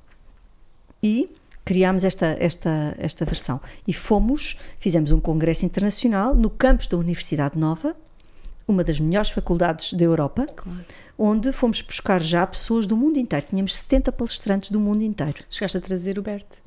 E criámos esta, esta, esta versão. E fomos, fizemos um congresso internacional no campus da Universidade Nova, uma das melhores faculdades da Europa, Claro. onde fomos buscar já pessoas do mundo inteiro. Tínhamos 70 palestrantes do mundo inteiro. Chegaste a trazer o Berto.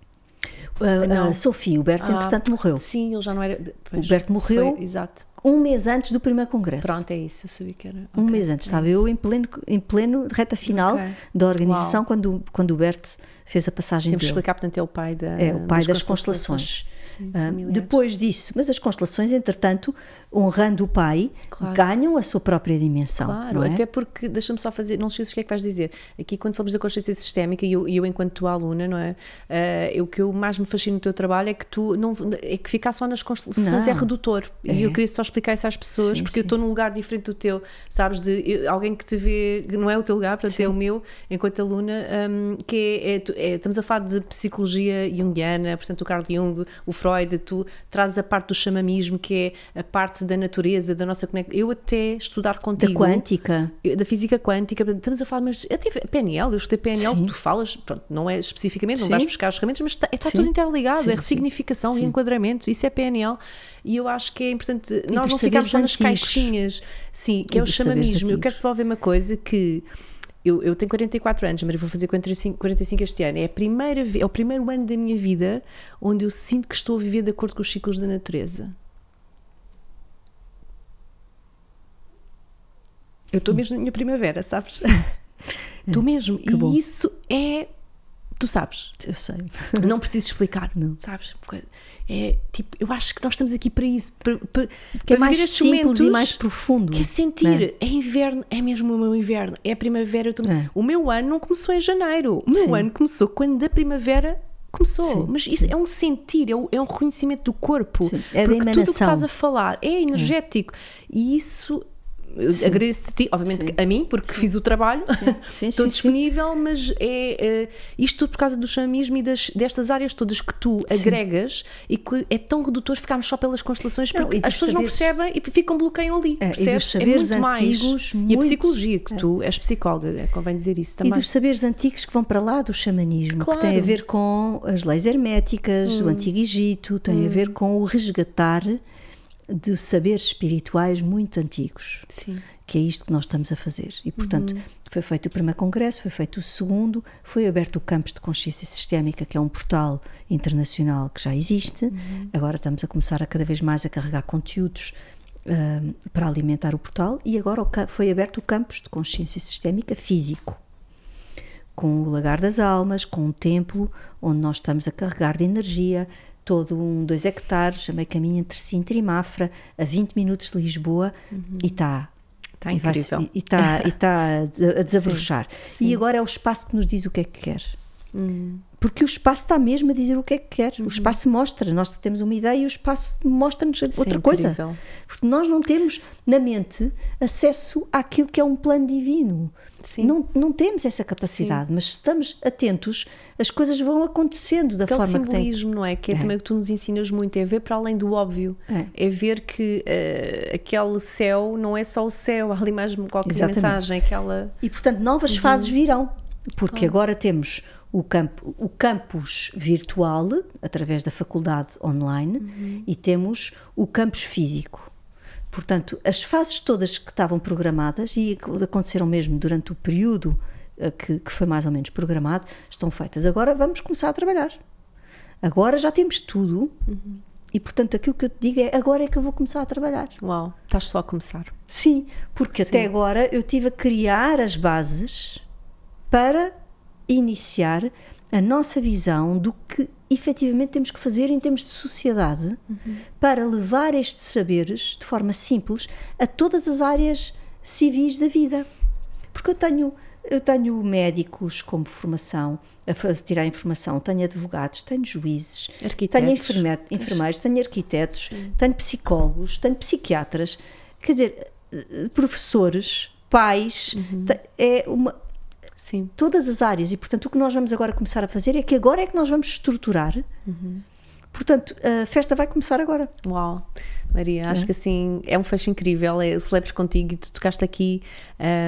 A, Não. a Sofia, o Berto, Ah, entretanto, morreu. Sim, ele já não era. pois, O Berto morreu. foi- exato. Um mês antes do primeiro congresso. Pronto, é isso, eu sabia que era. Um ok, mês antes, é estava isso. eu em pleno, em pleno reta final Ok. da organização Uau. quando, quando o Berto fez a passagem Temos que dele. explicar, portanto, é o pai da. É o pai das constelações. Sim, Ah, depois disso, mas as constelações, entretanto, honrando o pai, Claro. ganham a sua própria dimensão. Claro, é? até porque, deixa-me só fazer, não esqueças o que é que vais dizer. Aqui, quando falamos da consciência sistémica, e eu, e eu enquanto tua aluna, não é? Ah, eu- o que eu mais me fascina no teu trabalho é que tu não é que ficar só nas constelações Não. é redutor. E É. eu queria só explicar isso às pessoas, Sim, porque sim. eu estou num lugar diferente do teu, sabes? De eu- alguém que te vê, que não é o teu lugar, portanto é o meu, enquanto aluna, hum, que é, é- é- estamos a falar de psicologia junguiana, portanto o Carl Jung, o Freud, tu trazes a parte do chamamismo, que é a parte da natureza, da nossa conexão. Eu até estudar Da contigo quântica. da física quântica, estamos a falar, mas até PNL, eu estudei PNL, Sim. tu falas, pronto, não é especificamente, não Sim. vais buscar as ferramentas, mas está, está Sim. tudo interligado, Sim, é ressignificação, Sim. reenquadramento, isso é PNL, e eu acho que é importante nós não ficarmos só nas caixinhas, sim, que E é o chamamismo. Eu quero devolver uma coisa que eu, eu tenho 44 anos, mas vou fazer 45, 45 este ano. É, a primeira, é o primeiro ano da minha vida onde eu sinto que estou a viver de acordo com os ciclos da natureza. Eu estou mesmo na minha primavera, sabes? [laughs] Estou mesmo. que e bom. isso é. Tu sabes. Eu sei. [laughs] Não preciso explicar. Não. Sabes? É tipo, eu acho que nós estamos aqui para isso. Para, para, Que é para mais simples e mais profundo. que é sentir, é inverno, é mesmo o meu inverno, é a primavera. tô- É. O meu ano não começou em janeiro, o meu Sim. ano começou quando a primavera começou. Sim, Mas isso é um sentir, é um, é um reconhecimento do corpo. Sim, é porque tudo o que estás a falar é energético. E isso. Agradeço a ti, obviamente a mim, porque fiz o trabalho, Sim, [laughs] estou sim, sim. disponível, mas é eh, isto tudo por causa do chamismo e das, destas áreas todas que tu agregas e que é tão redutor ficarmos só pelas constelações Não, porque e dos as pessoas não saberes- percebem e ficam bloqueiam ali. É, e percebes? saberes muito antigos, mais. E a psicologia, que tu és psicóloga, é, convém dizer isso E também. dos saberes antigos que vão para lá do xamanismo, Claro. que tem a ver com as leis herméticas do Antigo Egito, tem a ver com o resgatar de saberes espirituais muito antigos. Sim. que é isto que nós estamos a fazer. E, portanto, foi feito o primeiro congresso, foi feito o segundo, foi aberto o Campus de Consciência Sistémica, que é um portal internacional que já existe. Agora estamos a começar a cada vez mais a carregar conteúdos ahm, para alimentar o portal. E agora o foi aberto o Campus de Consciência Sistémica físico. Com o Lagar das Almas, com um templo onde nós estamos a carregar de energia todo um dois hectares, a meio caminho entre Sintra e Mafra, a 20 minutos de Lisboa, e está Está e vai- incrível. E está, e está a, [laughs] desabrochar. sim. E agora é o espaço que nos diz o que é que quer. Hum. Porque o espaço está mesmo a dizer o que é que quer. O espaço mostra. Nós temos uma ideia e o espaço mostra-nos outra coisa. Uhum. incrível. Porque nós não temos na mente acesso àquilo que é um plano divino. Sim. Não, não temos essa capacidade, mas se estamos atentos, as coisas vão acontecendo da Aquele forma que tem. simbolismo, não é? Que é, É. também o que tu nos ensinas muito, é ver para além do óbvio. É. ver que eh, aquele céu não é só o céu, [laughs] há ali mais qualquer Exatamente. mensagem, aquela. E portanto, novas fases virão, porque agora temos o, campo, o campus virtual, através da faculdade online, e temos o campus físico. Portanto, as fases todas que estavam programadas e aconteceram mesmo durante o período eh, que, que foi mais ou menos programado, estão feitas. Agora vamos começar a trabalhar. Agora já temos tudo e portanto aquilo que eu te digo é agora é que eu vou começar a trabalhar. Uau, estás só a começar. Sim, porque Sim. até agora eu tive a criar as bases para iniciar a nossa visão do que efetivamente temos que fazer em termos de sociedade para levar estes saberes de forma simples a todas as áreas civis da vida. Porque eu tenho, eu tenho médicos como formação, a tirar informação, tenho advogados, tenho juízes, Arquitetos. tenho enferme- enfermeiros, tenho arquitetos, tenho psicólogos, tenho psiquiatras, quer dizer, eh, professores, pais, te- é uma, Sim. todas as áreas e portanto o que nós vamos agora começar a fazer é que agora é que nós vamos estruturar portanto a festa vai começar agora Uau, Maria, acho que assim é um fecho incrível. É, celebro contigo e tu tocaste aqui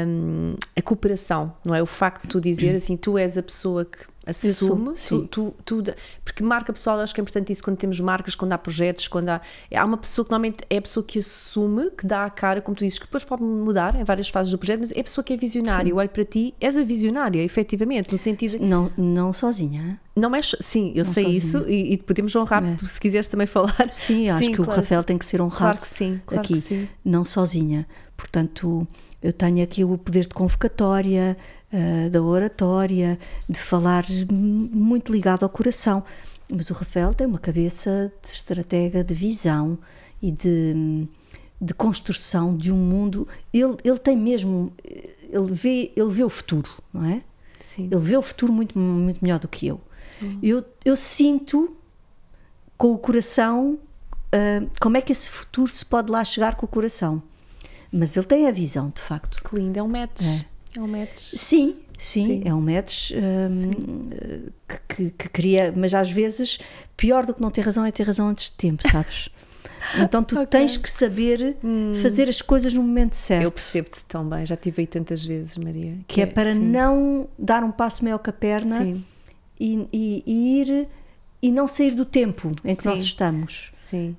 hum, a cooperação, não é? O facto de tu dizer [clears throat] assim, tu és a pessoa que assume, sim. tu, tu, tu- porque marca pessoal, acho que é importante isso quando temos marcas, quando há projetos, quando há. Há uma pessoa que normalmente é a pessoa que assume, que dá a cara, como tu dizes, que depois pode mudar em várias fases do projeto, mas é a pessoa que é visionária. Eu olho para ti, és a visionária, efetivamente, no sentido. não não sozinha Não és. Sim, eu Não sei sozinha. isso e, e podemos honrar, É. se quiseres também falar. sim acho que o claro. Rafael tem que ser honrado Claro que sim, claro aqui que sim. não sozinha portanto eu tenho aqui o poder de convocatória eh, da oratória de falar muito ligado ao coração mas o Rafael tem uma cabeça de estratega de visão e de de construção de um mundo ele ele tem mesmo ele vê ele vê o futuro não é Sim. Ele vê o futuro muito, muito melhor do que eu. Eu, eu sinto com o coração ah, como é que esse futuro se pode lá chegar com o coração. Mas ele tem a visão, de facto. Que lindo, é um match. É. É, um match. Sim, sim, Sim. é um match ah, que, que, que cria, mas às vezes pior do que não ter razão é ter razão antes de tempo, sabes? [laughs] Então tu Ok. tens que saber fazer as coisas no momento certo. Eu percebo-te tão bem, já tive aí tantas vezes, Maria. que é para sim. não dar um passo maior que a perna e, e- e ir e não sair do tempo em que Sim. nós estamos. sim.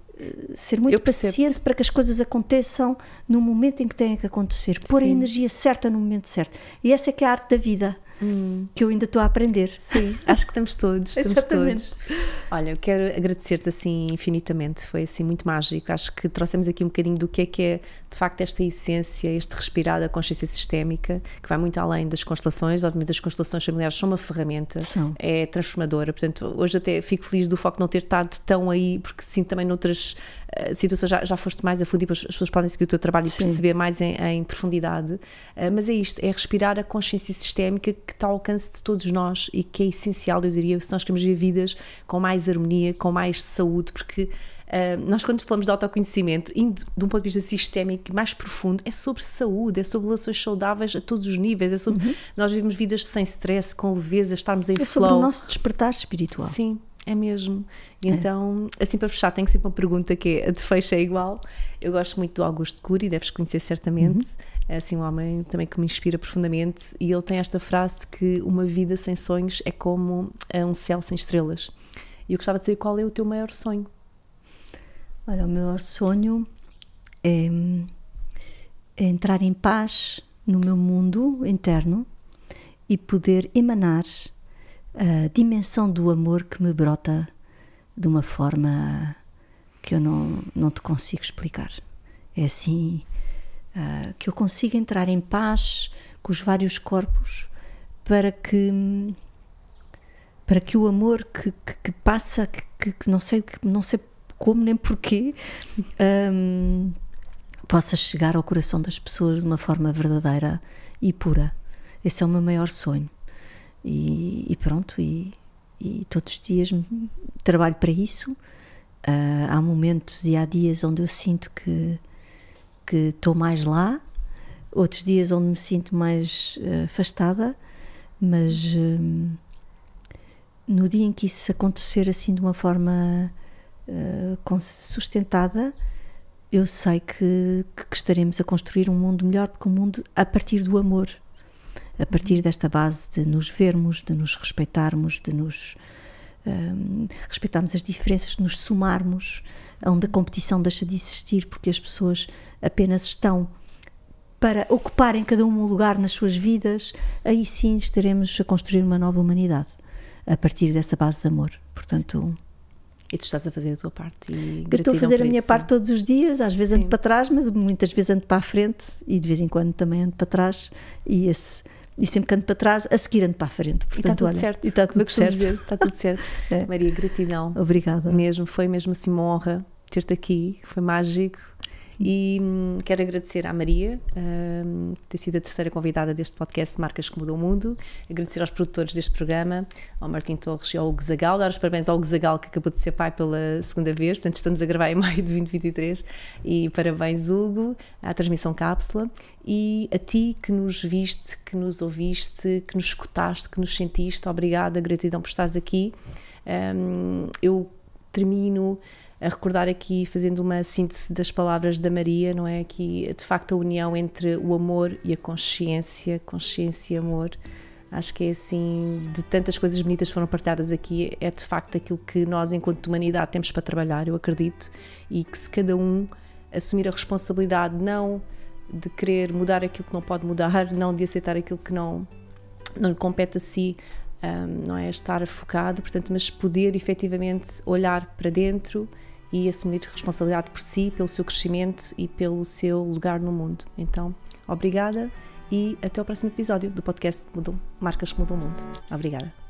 Ser muito paciente para que as coisas aconteçam no momento em que têm que acontecer. Pôr a Sim. energia certa no momento certo. E essa é que é a arte da vida Hum. que eu ainda estou a aprender. Sim, [laughs] acho que estamos todos, estamos Exatamente. todos. Olha, eu quero agradecer-te assim infinitamente, foi assim muito mágico. Acho que trouxemos aqui um bocadinho do que é que é de facto esta essência, este respirar da consciência sistémica, que vai muito além das constelações. Obviamente, as constelações familiares são uma ferramenta, é transformadora. Portanto, hoje até fico feliz do foco não ter estado tão aí, porque sinto também noutras eh, situações já, já foste mais a fundo e as pessoas podem seguir o teu trabalho e Sim. perceber mais em, em profundidade. Eh, mas é isto, é respirar a consciência sistémica que está ao alcance de todos nós e que é essencial, eu diria, se nós queremos viver vidas com mais harmonia, com mais saúde, porque eh, nós quando falamos de autoconhecimento, indo de um ponto de vista sistémico mais profundo, é sobre saúde, é sobre relações saudáveis a todos os níveis, é sobre nós vivemos vidas sem stress, com leveza, estarmos em É flow. sobre o nosso despertar espiritual. Sim, é mesmo. E Então, assim para fechar, tenho sempre uma pergunta que é, a de fecho é igual. Eu gosto muito do Augusto Cury, deves conhecer certamente. É assim um homem também que me inspira profundamente e ele tem esta frase de que uma vida sem sonhos é como eh, um céu sem estrelas. E eu gostava de saber qual é o teu maior sonho. Olha, o meu sonho é, é entrar em paz no meu mundo interno e poder emanar a dimensão do amor que me brota de uma forma que eu não, não te consigo explicar. É assim ah, que eu consiga entrar em paz com os vários corpos para que para que o amor que, que, que passa, que, que, não sei que não sei como nem porquê, hum, possa chegar ao coração das pessoas de uma forma verdadeira e pura. Esse é o meu maior sonho. E, e pronto, e, e todos os dias trabalho para isso. Ah, há momentos e há dias onde eu sinto que que estou mais lá, outros dias onde me sinto mais eh, afastada, mas hum, no dia em que isso acontecer assim de uma forma eh, sustentada, eu sei que, que estaremos a construir um mundo melhor, porque um mundo a partir do amor, a partir desta base de nos vermos, de nos respeitarmos, de nos hum, respeitarmos as diferenças, de nos somarmos, onde a competição deixa de existir, porque as pessoas apenas estão para ocuparem cada um um lugar nas suas vidas, aí sim estaremos a construir uma nova humanidade a partir dessa base de amor. Portanto, E tu estás a fazer a tua parte. E eu estou a fazer a minha isso. parte todos os dias, às vezes ando para trás, mas muitas vezes ando para a frente e de vez em quando também ando para trás. E, esse, e sempre que ando para trás, a seguir ando para a frente. Portanto, e está tudo olha, certo. E está tudo certo. Dizer, está tudo certo. [laughs] é. Maria, gratidão. Obrigada. Mesmo, foi mesmo assim uma honra ter-te aqui, foi mágico. E hum, quero agradecer à Maria hum, ter sido a terceira convidada deste podcast Marcas que Mudam o Mundo. Agradecer aos produtores deste programa, ao Martim Torres e ao Hugo Zagal. Dar os parabéns ao Hugo Zagal, que acabou de ser pai pela segunda vez. Portanto, estamos a gravar em maio de 2023. E parabéns, Hugo, à transmissão cápsula. E a ti que nos viste, que nos ouviste, que nos escutaste, que nos sentiste. Obrigada, gratidão por estares aqui. Hum, eu termino a recordar aqui, fazendo uma síntese das palavras da Maria, não é? Aqui, de facto, a união entre o amor e a consciência, consciência e amor. Acho que é assim, de tantas coisas bonitas foram partilhadas aqui, é de facto aquilo que nós, enquanto humanidade, temos para trabalhar, eu acredito, e que se cada um assumir a responsabilidade, não de querer mudar aquilo que não pode mudar, não de aceitar aquilo que não, não lhe compete a si, um, não é estar focado, portanto, mas poder efetivamente olhar para dentro e assumir responsabilidade por si, pelo seu crescimento e pelo seu lugar no mundo. Então, obrigada e até o próximo episódio do podcast Marcas que Mudam o Mundo. Obrigada.